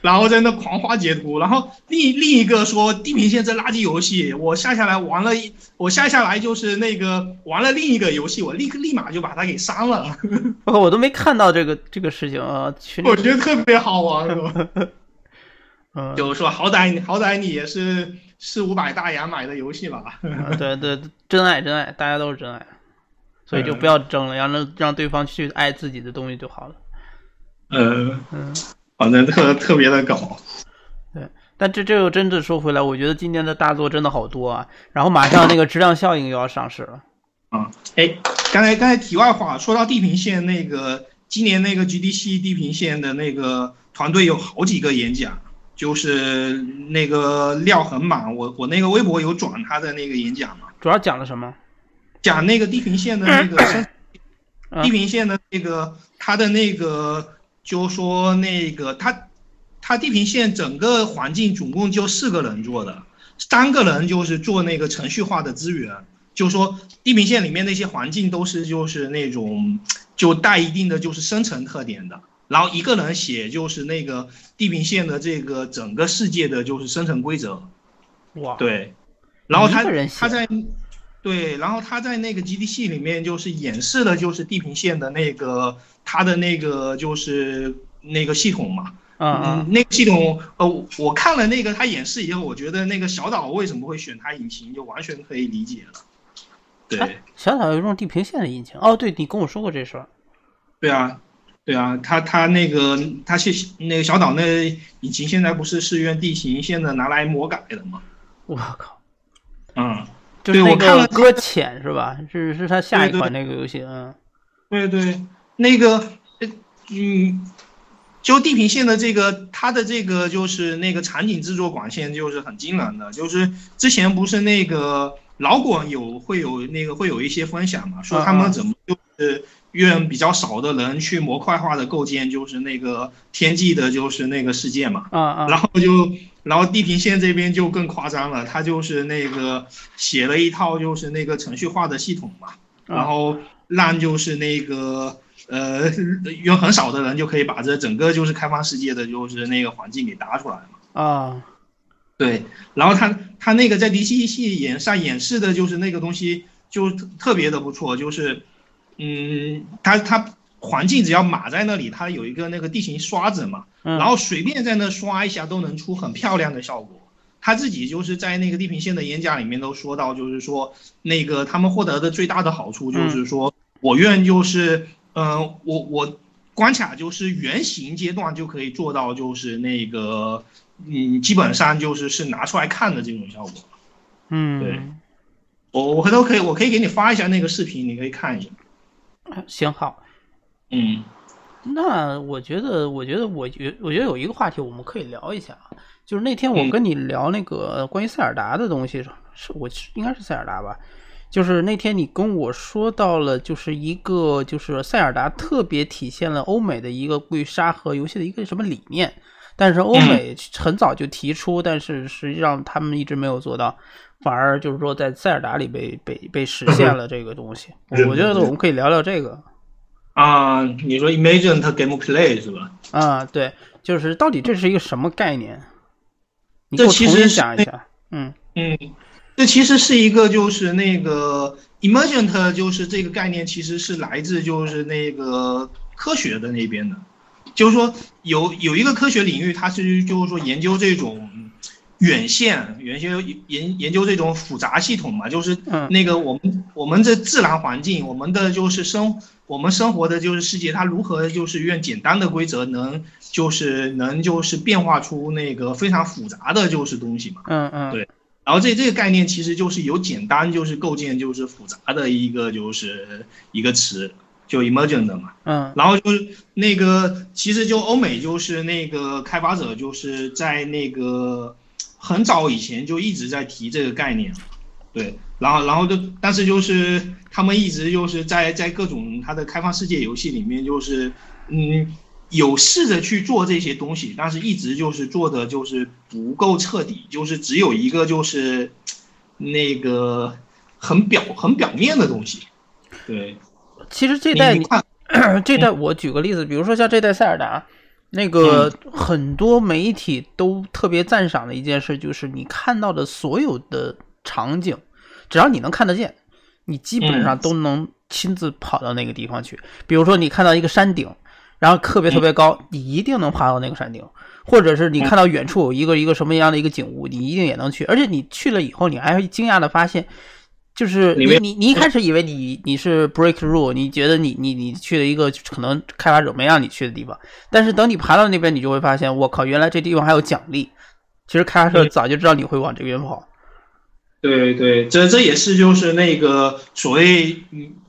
然后在那狂发截图，然后另另一个说地平线这垃圾游戏，我下下来玩了一，我下下来就是那个玩了另一个游戏，我立刻立马就把它给删了。我都没看到这个这个事情啊，我觉得特别好玩。嗯，就是说，好歹好歹你也是四五百大洋买的游戏吧。对对，真爱真爱，大家都是真爱，所以就不要争了，让让让对方去爱自己的东西就好了。嗯嗯，反正特 特别的搞。对，但这这又真的说回来，我觉得今年的大作真的好多啊。然后马上那个质量效应又要上市了。啊，哎，刚才刚才题外话说到地平线那个，今年那个 GDC 地平线的那个团队有好几个演讲。就是那个料很满，我我那个微博有转他的那个演讲嘛，主要讲了什么？讲那个地平线的那个地平线的那个他的那个，就说那个他他地平线整个环境总共就四个人做的，三个人就是做那个程序化的资源，就说地平线里面那些环境都是就是那种就带一定的就是生成特点的。然后一个人写就是那个地平线的这个整个世界的就是生成规则，哇，对，然后他他在，对，然后他在那个 GDC 里面就是演示的就是地平线的那个他的那个就是那个系统嘛，嗯那个系统呃我看了那个他演示以后，我觉得那个小岛为什么会选它引擎就完全可以理解了，对，小岛用地平线的引擎，哦，对你跟我说过这事儿，对啊。对啊，他他那个他是那个小岛那引擎现在不是是用地形现在拿来魔改的吗？我靠，嗯，就是那个搁浅是吧？是是他下一款那个游戏，嗯，对对，那个嗯，就地平线的这个它的这个就是那个场景制作管线就是很惊人的，就是之前不是那个老广有会有那个会有一些分享嘛，说他们怎么就。是愿比较少的人去模块化的构建，就是那个天际的，就是那个世界嘛。啊啊。然后就，然后地平线这边就更夸张了，他就是那个写了一套就是那个程序化的系统嘛，然后让就是那个呃用很少的人就可以把这整个就是开放世界的就是那个环境给搭出来嘛。啊。对，然后他他那个在 D C 系演上演示的就是那个东西就特别的不错，就是，嗯，他他环境只要码在那里，它有一个那个地形刷子嘛，然后随便在那刷一下都能出很漂亮的效果。他自己就是在那个地平线的演讲里面都说到，就是说那个他们获得的最大的好处就是说，我愿就是，嗯，我我关卡就是原型阶段就可以做到就是那个。嗯，基本上就是是拿出来看的这种效果。嗯，对，我我回头可以，我可以给你发一下那个视频，你可以看一下。行好。嗯，那我觉得，我觉得，我觉，我觉得有一个话题我们可以聊一下，就是那天我跟你聊那个关于塞尔达的东西，是我应该是塞尔达吧？就是那天你跟我说到了，就是一个就是塞尔达特别体现了欧美的一个对沙盒游戏的一个什么理念。但是欧美很早就提出，但是实际上他们一直没有做到，反而就是说在塞尔达里被被被实现了这个东西。我觉得我们可以聊聊这个。啊，你说 Imagine Gameplay 是吧？啊，对，就是到底这是一个什么概念？这其实讲一下。嗯嗯，这其实是一个就是那个 Emergent 就是这个概念其实是来自就是那个科学的那边的。就是说，有有一个科学领域，它是就是说研究这种远线，原先研研究这种复杂系统嘛，就是那个我们我们这自然环境，我们的就是生我们生活的就是世界，它如何就是用简单的规则能就是能就是变化出那个非常复杂的就是东西嘛。嗯嗯，对。然后这这个概念其实就是由简单就是构建就是复杂的一个就是一个词。就 emergent 的嘛，嗯，然后就是那个，其实就欧美就是那个开发者就是在那个很早以前就一直在提这个概念，对，然后然后就但是就是他们一直就是在在各种他的开放世界游戏里面就是嗯有试着去做这些东西，但是一直就是做的就是不够彻底，就是只有一个就是那个很表很表面的东西，对。其实这代，这代我举个例子，比如说像这代塞尔达，那个很多媒体都特别赞赏的一件事，就是你看到的所有的场景，只要你能看得见，你基本上都能亲自跑到那个地方去。比如说你看到一个山顶，然后特别特别高，你一定能爬到那个山顶；或者是你看到远处有一个一个什么样的一个景物，你一定也能去。而且你去了以后，你还会惊讶的发现。就是你你你一开始以为你你是 break rule，你觉得你你你去了一个可能开发者没让你去的地方，但是等你爬到那边，你就会发现，我靠，原来这地方还有奖励。其实开发者早就知道你会往这边跑。对对，这这也是就是那个所谓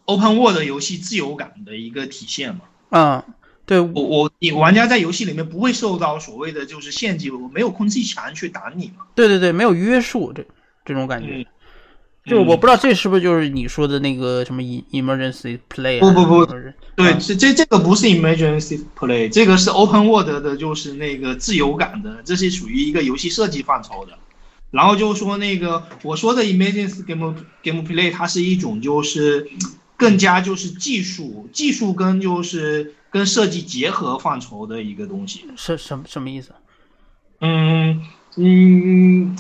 open world 游戏自由感的一个体现嘛。嗯，对我我你玩家在游戏里面不会受到所谓的就是限制，我没有空气墙去挡你嘛。对对对，没有约束这这种感觉。就是我不知道这是不是就是你说的那个什么 emergency play？不不不，对，这这这个不是 emergency play，这个是 open world 的，就是那个自由感的，这是属于一个游戏设计范畴的。然后就说那个我说的 emergency game game play，它是一种就是更加就是技术技术跟就是跟设计结合范畴的一个东西。是什什么意思？嗯嗯。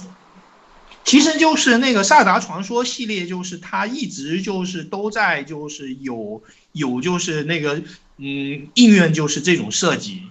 其实就是那个《塞尔达传说》系列，就是它一直就是都在就是有有就是那个嗯应用就是这种设计，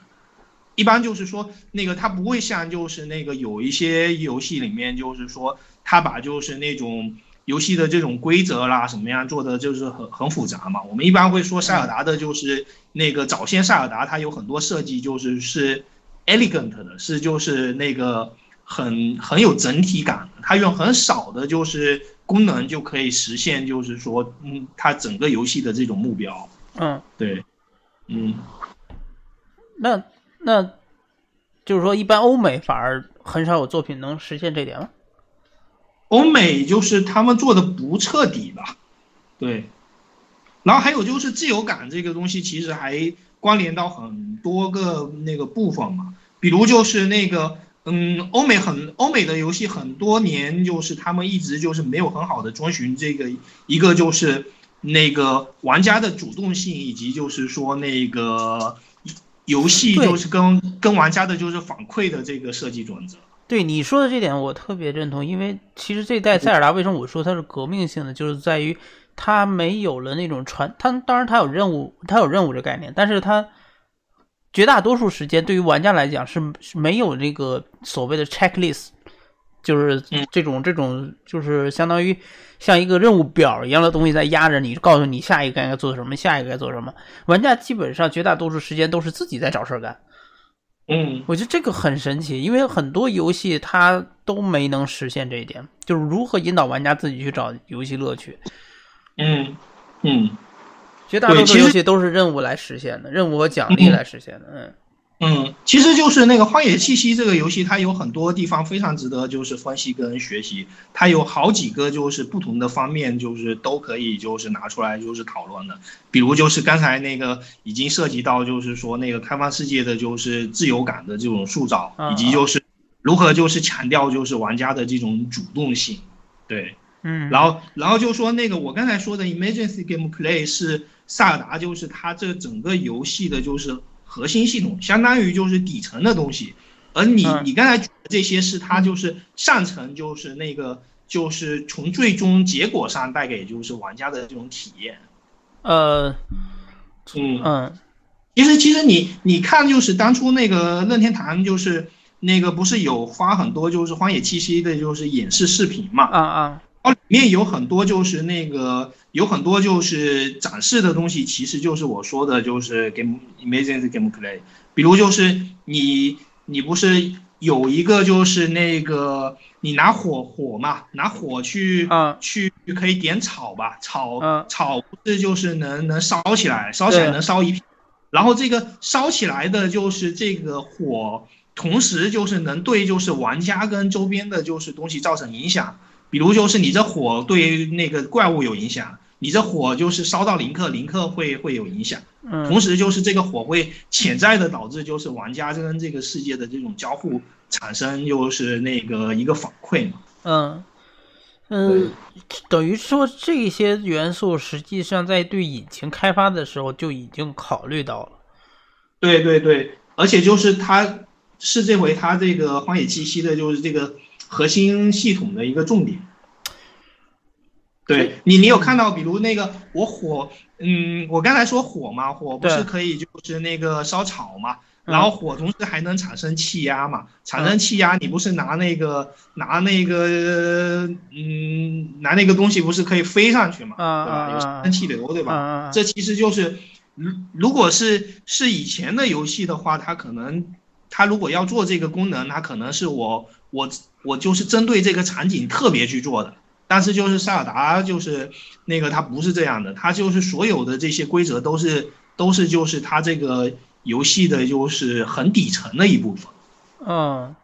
一般就是说那个它不会像就是那个有一些游戏里面就是说它把就是那种游戏的这种规则啦什么样做的就是很很复杂嘛。我们一般会说塞尔达的就是那个早先塞尔达它有很多设计就是是 elegant 的，是就是那个。很很有整体感，它用很少的，就是功能就可以实现，就是说，嗯，它整个游戏的这种目标。嗯，对，嗯，那那，就是说，一般欧美反而很少有作品能实现这点了。欧美就是他们做的不彻底吧？对，然后还有就是自由感这个东西，其实还关联到很多个那个部分嘛，比如就是那个，嗯，欧美很欧美的游戏很多年就是他们一直就是没有很好的遵循这个一个就是那个玩家的主动性，以及就是说那个游戏就是跟跟玩家的就是反馈的这个设计准则。对你说的这点我特别认同，因为其实这代塞尔达为什么我说它是革命性的，就是在于。它没有了那种传，它当然它有任务，它有任务这概念，但是它绝大多数时间对于玩家来讲是是没有这个所谓的 checklist，就是这种这种就是相当于像一个任务表一样的东西在压着你，告诉你下一个该做什么，下一个该做什么。玩家基本上绝大多数时间都是自己在找事儿干。嗯，我觉得这个很神奇，因为很多游戏它都没能实现这一点，就是如何引导玩家自己去找游戏乐趣。嗯嗯，绝大多数游戏都是任务来实现的，任务和奖励来实现的。嗯嗯，其实就是那个《荒野气息》这个游戏，它有很多地方非常值得就是分析跟学习。它有好几个就是不同的方面，就是都可以就是拿出来就是讨论的。比如就是刚才那个已经涉及到就是说那个开放世界的就是自由感的这种塑造，以及就是如何就是强调就是玩家的这种主动性。对。嗯，然后，然后就说那个我刚才说的 emergency gameplay 是萨尔达，就是它这整个游戏的就是核心系统，相当于就是底层的东西。而你你刚才举的这些是它就是上层，就是那个就是从最终结果上带给就是玩家的这种体验。呃，嗯嗯，其实其实你你看就是当初那个任天堂就是那个不是有发很多就是荒野气息的就是演示视频嘛？啊啊。哦，里面有很多就是那个有很多就是展示的东西，其实就是我说的，就是 game emergency gameplay。比如就是你你不是有一个就是那个你拿火火嘛，拿火去啊去可以点草吧，草嗯草不是就是能能烧起来，烧起来能烧一片，然后这个烧起来的就是这个火，同时就是能对就是玩家跟周边的就是东西造成影响。比如就是你这火对那个怪物有影响，你这火就是烧到林克，林克会会有影响。嗯，同时就是这个火会潜在的导致就是玩家跟这个世界的这种交互产生就是那个一个反馈嘛。嗯嗯，等于说这些元素实际上在对引擎开发的时候就已经考虑到了。对对对，而且就是它是这回它这个荒野气息的就是这个。核心系统的一个重点，对你，你有看到，比如那个我火，嗯，我刚才说火嘛，火不是可以就是那个烧草嘛，然后火同时还能产生气压嘛，产生气压，你不是拿那个拿那个，嗯，拿那个东西不是可以飞上去嘛，对吧？有产生气流，对吧？这其实就是，如如果是是以前的游戏的话，它可能它如果要做这个功能，它可能是我我。我就是针对这个场景特别去做的，但是就是塞尔达就是那个它不是这样的，它就是所有的这些规则都是都是就是它这个游戏的就是很底层的一部分。嗯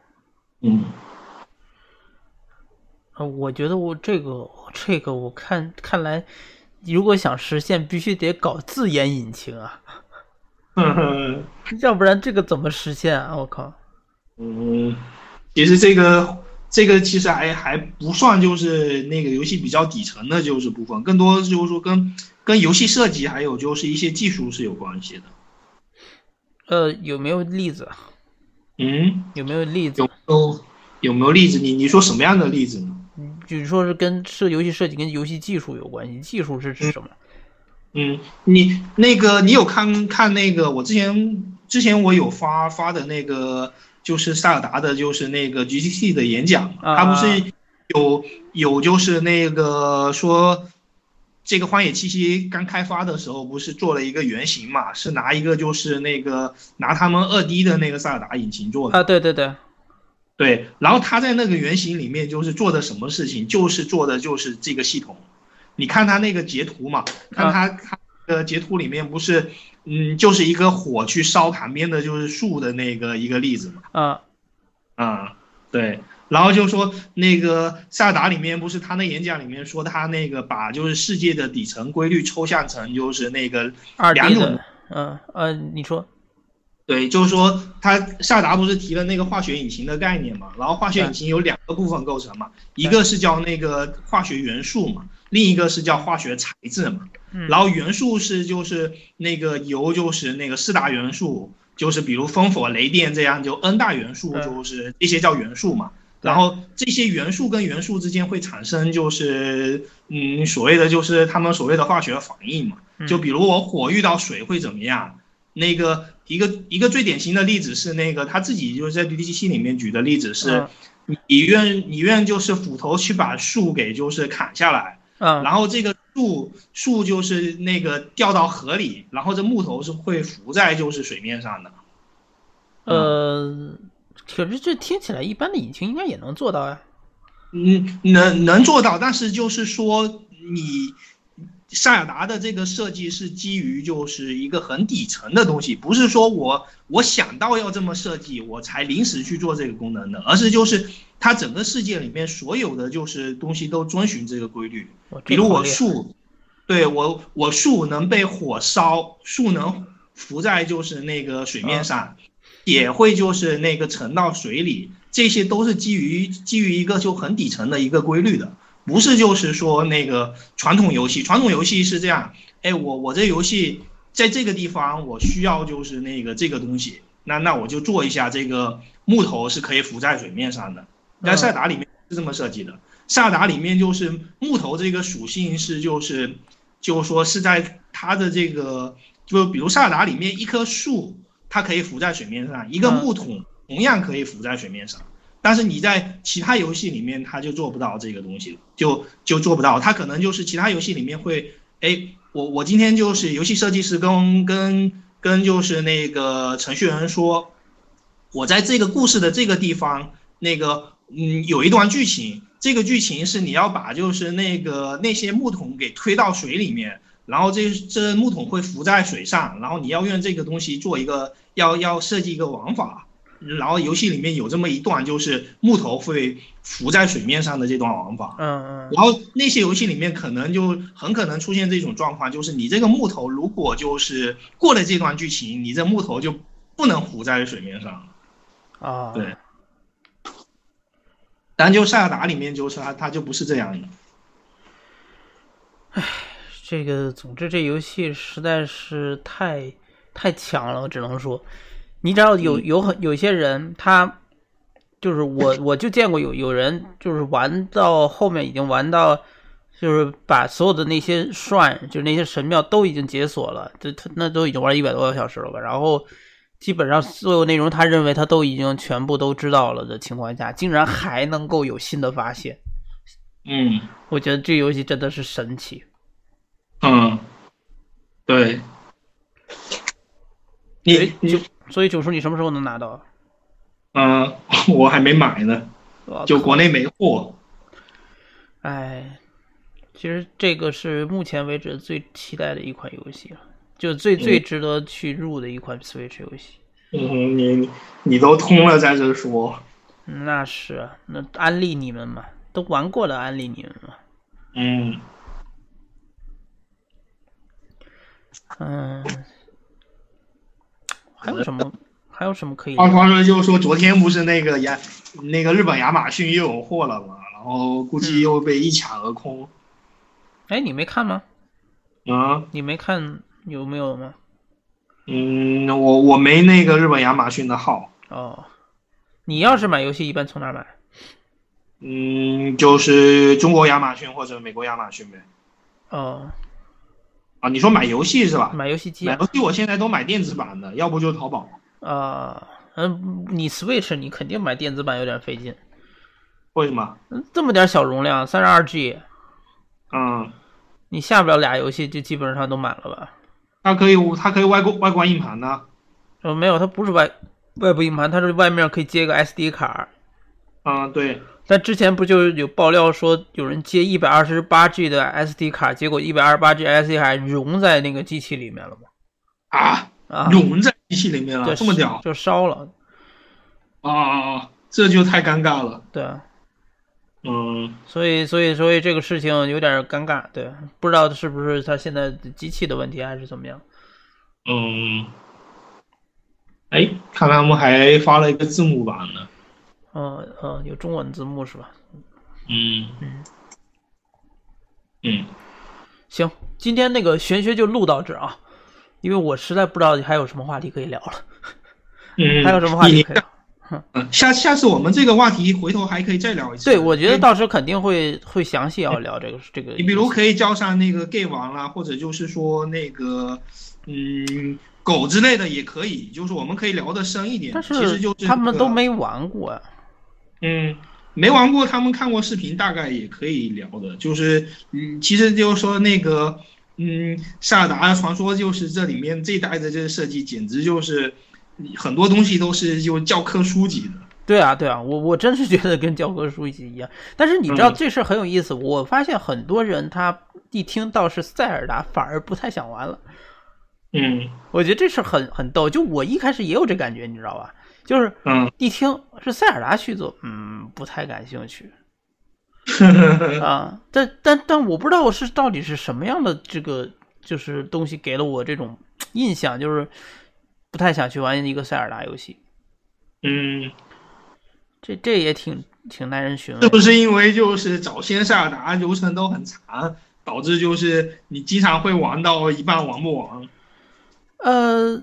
嗯，我觉得我这个这个我看看来，如果想实现，必须得搞自研引擎啊，要不然这个怎么实现啊？我靠。嗯，其实这个。这个其实还还不算，就是那个游戏比较底层的，就是部分，更多就是说跟跟游戏设计还有就是一些技术是有关系的。呃，有没有例子？嗯，有没有例子？有有没有例子？你你说什么样的例子呢？就是说是跟设游戏设计跟游戏技术有关系，技术是指什么？嗯，你那个你有看看那个我之前之前我有发发的那个。就是塞尔达的，就是那个 GTC 的演讲，他不是有有就是那个说，这个荒野七七刚开发的时候，不是做了一个原型嘛？是拿一个就是那个拿他们二 D 的那个塞尔达引擎做的啊？对对对，对。然后他在那个原型里面就是做的什么事情？就是做的就是这个系统。你看他那个截图嘛，看他他的截图里面不是。嗯，就是一个火去烧旁边的就是树的那个一个例子嘛。嗯，嗯，对。然后就说那个萨达里面不是他那演讲里面说他那个把就是世界的底层规律抽象成就是那个两种的，嗯呃，你说，对，就是说他萨达不是提了那个化学引擎的概念嘛，然后化学引擎有两个部分构成嘛，一个是叫那个化学元素嘛，另一个是叫化学材质嘛。嗯然后元素是就是那个由就是那个四大元素，就是比如风火雷电这样就 n 大元素，嗯就是这些叫元素嘛。然后这些元素跟元素之间会产生就是嗯所谓的就是他们所谓的化学反应嘛。嗯就比如我火遇到水会怎么样？那个一个一个最典型的例子是那个他自己就是在 DDC 里面举的例子是，你愿你愿就是斧头去把树给就是砍下来，嗯然后这个树树就是那个掉到河里，然后这木头是会浮在就是水面上的。呃，可是这听起来一般的引擎应该也能做到呀。嗯，能能做到，但是就是说你塞尔达的这个设计是基于就是一个很底层的东西，不是说我我想到要这么设计，我才临时去做这个功能的，而是就是它整个世界里面所有的就是东西都遵循这个规律。比如我树，树，对我我树能被火烧，树能浮在就是那个水面上，也会就是那个沉到水里，这些都是基于基于一个就很底层的一个规律的，不是就是说那个传统游戏，传统游戏是这样，哎，我我这游戏在这个地方我需要就是那个这个东西，那那我就做一下这个木头是可以浮在水面上的，在塞达里面是这么设计的。萨达里面就是木头这个属性是就是，就是说是在它的这个，就比如萨达里面一棵树，它可以浮在水面上，一个嗯木桶同样可以浮在水面上，但是你在其他游戏里面它就做不到这个东西，就就做不到，它可能就是其他游戏里面会，哎，我我今天就是游戏设计师跟跟跟就是那个程序员说，我在这个故事的这个地方，那个嗯有一段剧情。这个剧情是你要把就是那个那些木桶给推到水里面，然后这这木桶会浮在水上，然后你要用这个东西做一个要要设计一个玩法，然后游戏里面有这么一段就是木头会浮在水面上的这段玩法，嗯嗯然后那些游戏里面可能就很可能出现这种状况，就是你这个木头如果就是过了这段剧情，你这木头就不能浮在水面上了。啊，对但就塞尔达里面就是它它就不是这样的。唉这个总之这游戏实在是太太强了，我只能说，你只要有有很有些人，他就是我我就见过有有人就是玩到后面已经玩到，就是把所有的那些 shrine 就是那些神庙都已经解锁了，这他那都已经玩一百多个小时了吧，然后。基本上所有内容，他认为他都已经全部都知道了的情况下，竟然还能够有新的发现，嗯我觉得这游戏真的是神奇。嗯，对。你哎你所以九叔，你什么时候能拿到？嗯，我还没买呢，就国内没货。哎，其实这个是目前为止最期待的一款游戏了，就最最值得去入的一款 Switch 游戏。嗯，你你都通了在这说。嗯那是啊，那安利你们嘛，都玩过了，安利你们嘛。嗯，嗯，还有什么？还有什么可以？话话说就是说，昨天不是那个亚那个日本亚马逊又有货了嘛，然后估计又被一抢而空。哎，你没看吗？啊，你没看有没有吗？嗯，我我没那个日本亚马逊的号。哦，你要是买游戏，一般从哪买？嗯，就是中国亚马逊或者美国亚马逊呗。哦，啊，你说买游戏是吧？买游戏机啊？买游戏我现在都买电子版的，要不就淘宝，啊，嗯，你 Switch 你肯定买电子版有点费劲，为什么？嗯这么点小容量，三十二 G，嗯，你下不了俩游戏就基本上都满了吧？它可以它可以外挂外观硬盘呢。呃，没有，它不是外外部硬盘，它是外面可以接个 SD 卡。嗯，对，但之前不就有爆料说有人接一百二十八 G 的 SD 卡，结果一百二十八 G SD 卡融在那个机器里面了吗？啊，啊，融在机器里面了，这么屌就烧了。啊啊啊！这就太尴尬了。对啊，嗯，所以所以所以这个事情有点尴尬，对，不知道是不是他现在机器的问题还是怎么样。嗯，哎，看来他们还发了一个字幕版呢。嗯嗯，有中文字幕是吧？嗯嗯嗯，行，今天那个玄学就录到这儿啊，因为我实在不知道还有什么话题可以聊了。嗯，还有什么话题可以聊？嗯，下下次我们这个话题回头还可以再聊一次。对，我觉得到时候肯定会会详细要聊这个这个。你比如可以叫上那个 gay 王啦，或者就是说那个嗯狗之类的也可以，就是我们可以聊的深一点。但其实就是他们都没玩过呀。嗯，没玩过，他们看过视频，大概也可以聊的。就是嗯，其实就是说那个嗯，塞尔达传说就是这里面这一代的这个设计，简直就是很多东西都是有教科书级的。对啊，对啊，我我真是觉得跟教科书一样。但是你知道这事很有意思，我发现很多人他一听到是塞尔达，反而不太想玩了。嗯，我觉得这事很很逗。就我一开始也有这感觉，你知道吧？就是嗯，一听是塞尔达续作，嗯，不太感兴趣。啊，但但但我不知道我是到底是什么样的这个就是东西给了我这种印象，就是不太想去玩一个塞尔达游戏。嗯，这这也挺挺耐人寻味。是不是因为就是早先塞尔达流程都很长，导致就是你经常会玩到一半玩不完？呃，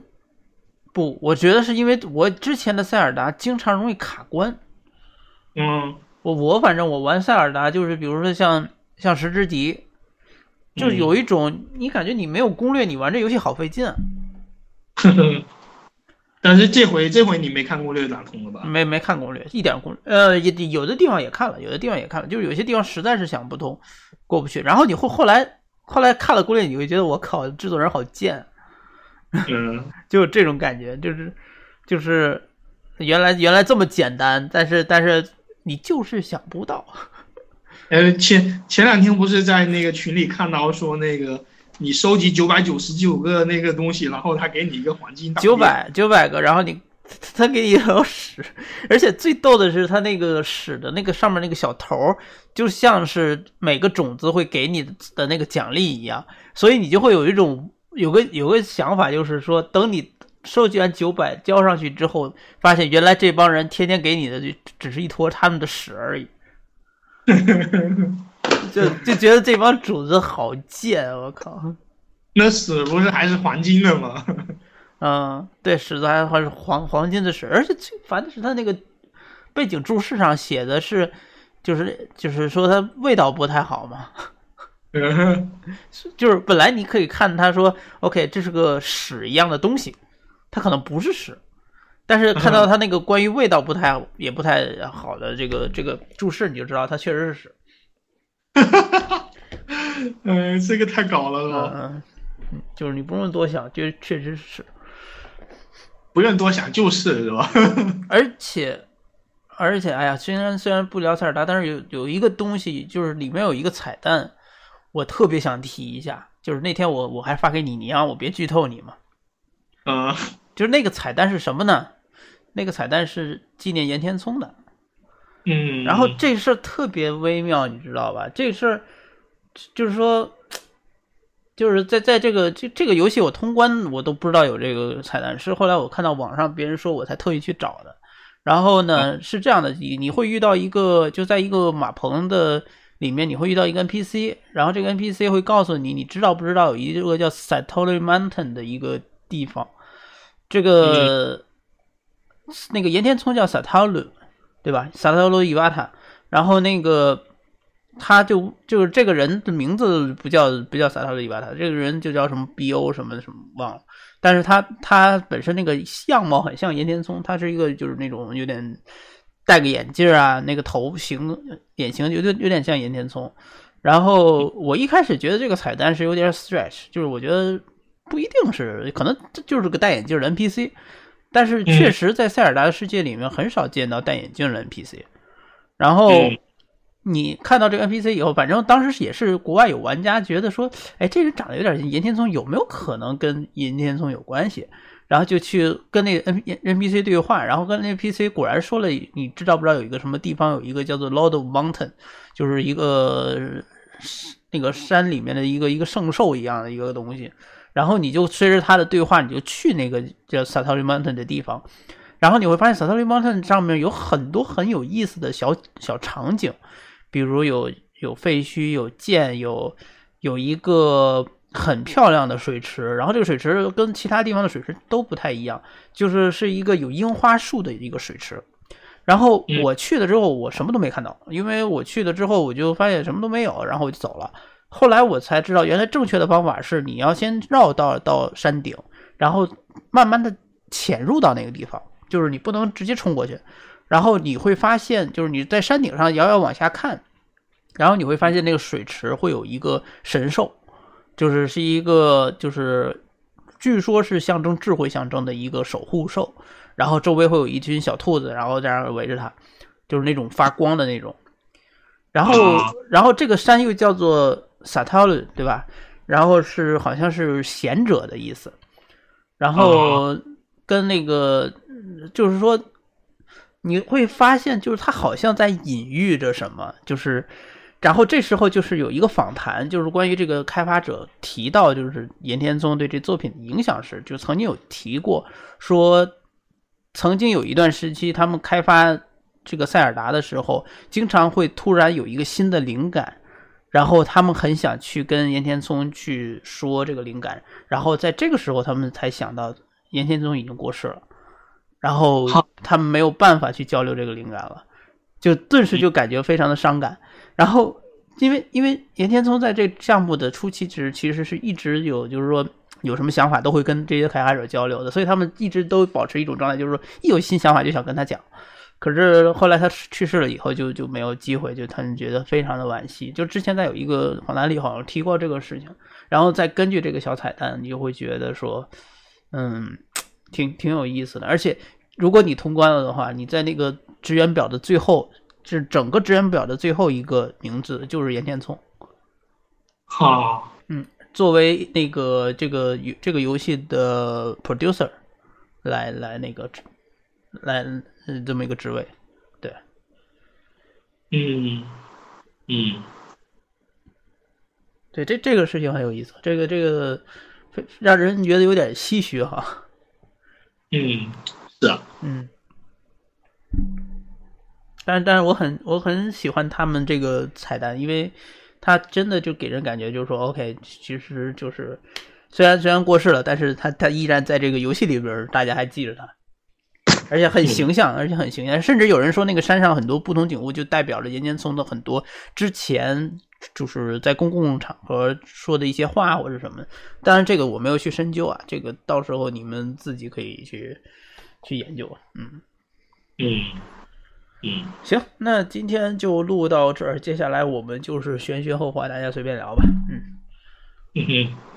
不，我觉得是因为我之前的塞尔达经常容易卡关。嗯，我我反正我玩塞尔达就是，比如说像像石之笛，就是有一种你感觉你没有攻略，你玩这游戏好费劲。啊 但是这回这回你没看攻略打通了吧？没没看攻略，一点攻略，呃，也有的地方也看了，有的地方也看了，就是有些地方实在是想不通，过不去。然后你后后来后来看了攻略，你会觉得我靠，制作人好贱。嗯，就这种感觉，就是就是原来原来这么简单，但是但是你就是想不到。呃，前前两天不是在那个群里看到说那个你收集九百九十九个那个东西，然后他给你一个黄金九百九百个，然后你 他给你一坨屎，而且最逗的是他那个屎的那个上面那个小头，就像是每个种子会给你的那个奖励一样，所以你就会有一种。有个有个想法，就是说，等你收集完九百交上去之后，发现原来这帮人天天给你的就只是一坨他们的屎而已，就就觉得这帮主子好贱，我靠！那屎不是还是黄金的吗？嗯，对，屎子还还是黄黄金的屎，而且最烦的是他那个背景注释上写的是，就是就是说它味道不太好嘛。就是本来你可以看他说，OK，这是个屎一样的东西，它可能不是屎，但是看到他那个关于味道不太也不太好的这个这个注释，你就知道它确实是屎。嗯，这个太搞了吧嗯，就是你不用多想，就确实是，不用多想就是是吧？而且而且，哎呀，虽然虽然不聊塞尔达，但是有有一个东西，就是里面有一个彩蛋。我特别想提一下，就是那天我我还发给你，你让我别剧透你嘛。嗯，就是那个彩蛋是什么呢？那个彩蛋是纪念岩田聪的。嗯，然后这事儿特别微妙，你知道吧？这事儿就是说，就是在在这个这这个游戏我通关我都不知道有这个彩蛋，是后来我看到网上别人说我才特意去找的。然后呢，是这样的，你你会遇到一个就在一个马棚的。里面你会遇到一个 NPC，然后这个 NPC 会告诉你，你知道不知道有一个叫 Satory Mountain 的一个地方，这个那个岩田聪叫 Satoru，对吧？Satoru Iwata，然后那个他就就是这个人的名字不叫不叫 Satoru Iwata，这个人就叫什么 BO 什么什么忘了，但是他他本身那个相貌很像岩田聪，他是一个就是那种有点。戴个眼镜啊，那个头型、脸型有点有点像岩田聪。然后我一开始觉得这个彩蛋是有点 stretch，就是我觉得不一定是，可能这就是个戴眼镜的 NPC。但是确实在塞尔达的世界里面很少见到戴眼镜的 NPC。然后你看到这个 NPC 以后，反正当时也是国外有玩家觉得说，哎，这人长得有点像岩田聪，有没有可能跟岩田聪有关系？然后就去跟那个 N N P C 对话，然后跟那 N P C 果然说了，你知道不知道有一个什么地方有一个叫做 Lord of Mountain，就是一个那个山里面的一个一个圣兽一样的一个东西，然后你就随着他的对话，你就去那个叫 Satori Mountain 的地方，然后你会发现 Satori Mountain 上面有很多很有意思的小小场景，比如有有废墟，有剑，有有一个。很漂亮的水池，然后这个水池跟其他地方的水池都不太一样，就是是一个有樱花树的一个水池。然后我去了之后，我什么都没看到，因为我去了之后我就发现什么都没有，然后我就走了。后来我才知道，原来正确的方法是你要先绕到到山顶，然后慢慢的潜入到那个地方，就是你不能直接冲过去。然后你会发现，就是你在山顶上遥遥往下看，然后你会发现那个水池会有一个神兽。就是是一个，就是据说是象征智慧象征的一个守护兽，然后周围会有一群小兔子，然后这样围着它，就是那种发光的那种。然后，然后这个山又叫做 Satal，对吧？然后是好像是贤者的意思。然后跟那个，就是说你会发现，就是他好像在隐喻着什么，就是。然后这时候就是有一个访谈，就是关于这个开发者提到，就是岩田聪对这作品的影响时，就曾经有提过，说曾经有一段时期，他们开发这个塞尔达的时候，经常会突然有一个新的灵感，然后他们很想去跟岩田聪去说这个灵感，然后在这个时候他们才想到岩田聪已经过世了，然后他们没有办法去交流这个灵感了，就顿时就感觉非常的伤感。然后，因为因为岩田聪在这项目的初期，其实其实是一直有，就是说有什么想法都会跟这些开发者交流的，所以他们一直都保持一种状态，就是说一有新想法就想跟他讲。可是后来他去世了以后，就就没有机会，就他们觉得非常的惋惜。就之前在有一个访谈里好像提过这个事情，然后再根据这个小彩蛋，你就会觉得说，嗯，挺挺有意思的。而且如果你通关了的话，你在那个职员表的最后。是整个职员表的最后一个名字，就是岩田聪。好，嗯，作为那个这个游这个游戏的 producer，来来那个来这么一个职位，对，嗯嗯，对，这这个事情很有意思，这个这个让人觉得有点唏嘘哈。嗯，是啊，嗯。但是，但是我很我很喜欢他们这个彩蛋，因为他真的就给人感觉就是说，OK，其实就是虽然虽然过世了，但是他他依然在这个游戏里边，大家还记着他，而且很形象，而且很形象。甚至有人说，那个山上很多不同景物就代表着岩间聪的很多之前就是在公共场合说的一些话或者什么。当然，这个我没有去深究啊，这个到时候你们自己可以去去研究。嗯嗯。嗯，行，那今天就录到这儿，接下来我们就是玄学后话，大家随便聊吧。嗯，嗯哼。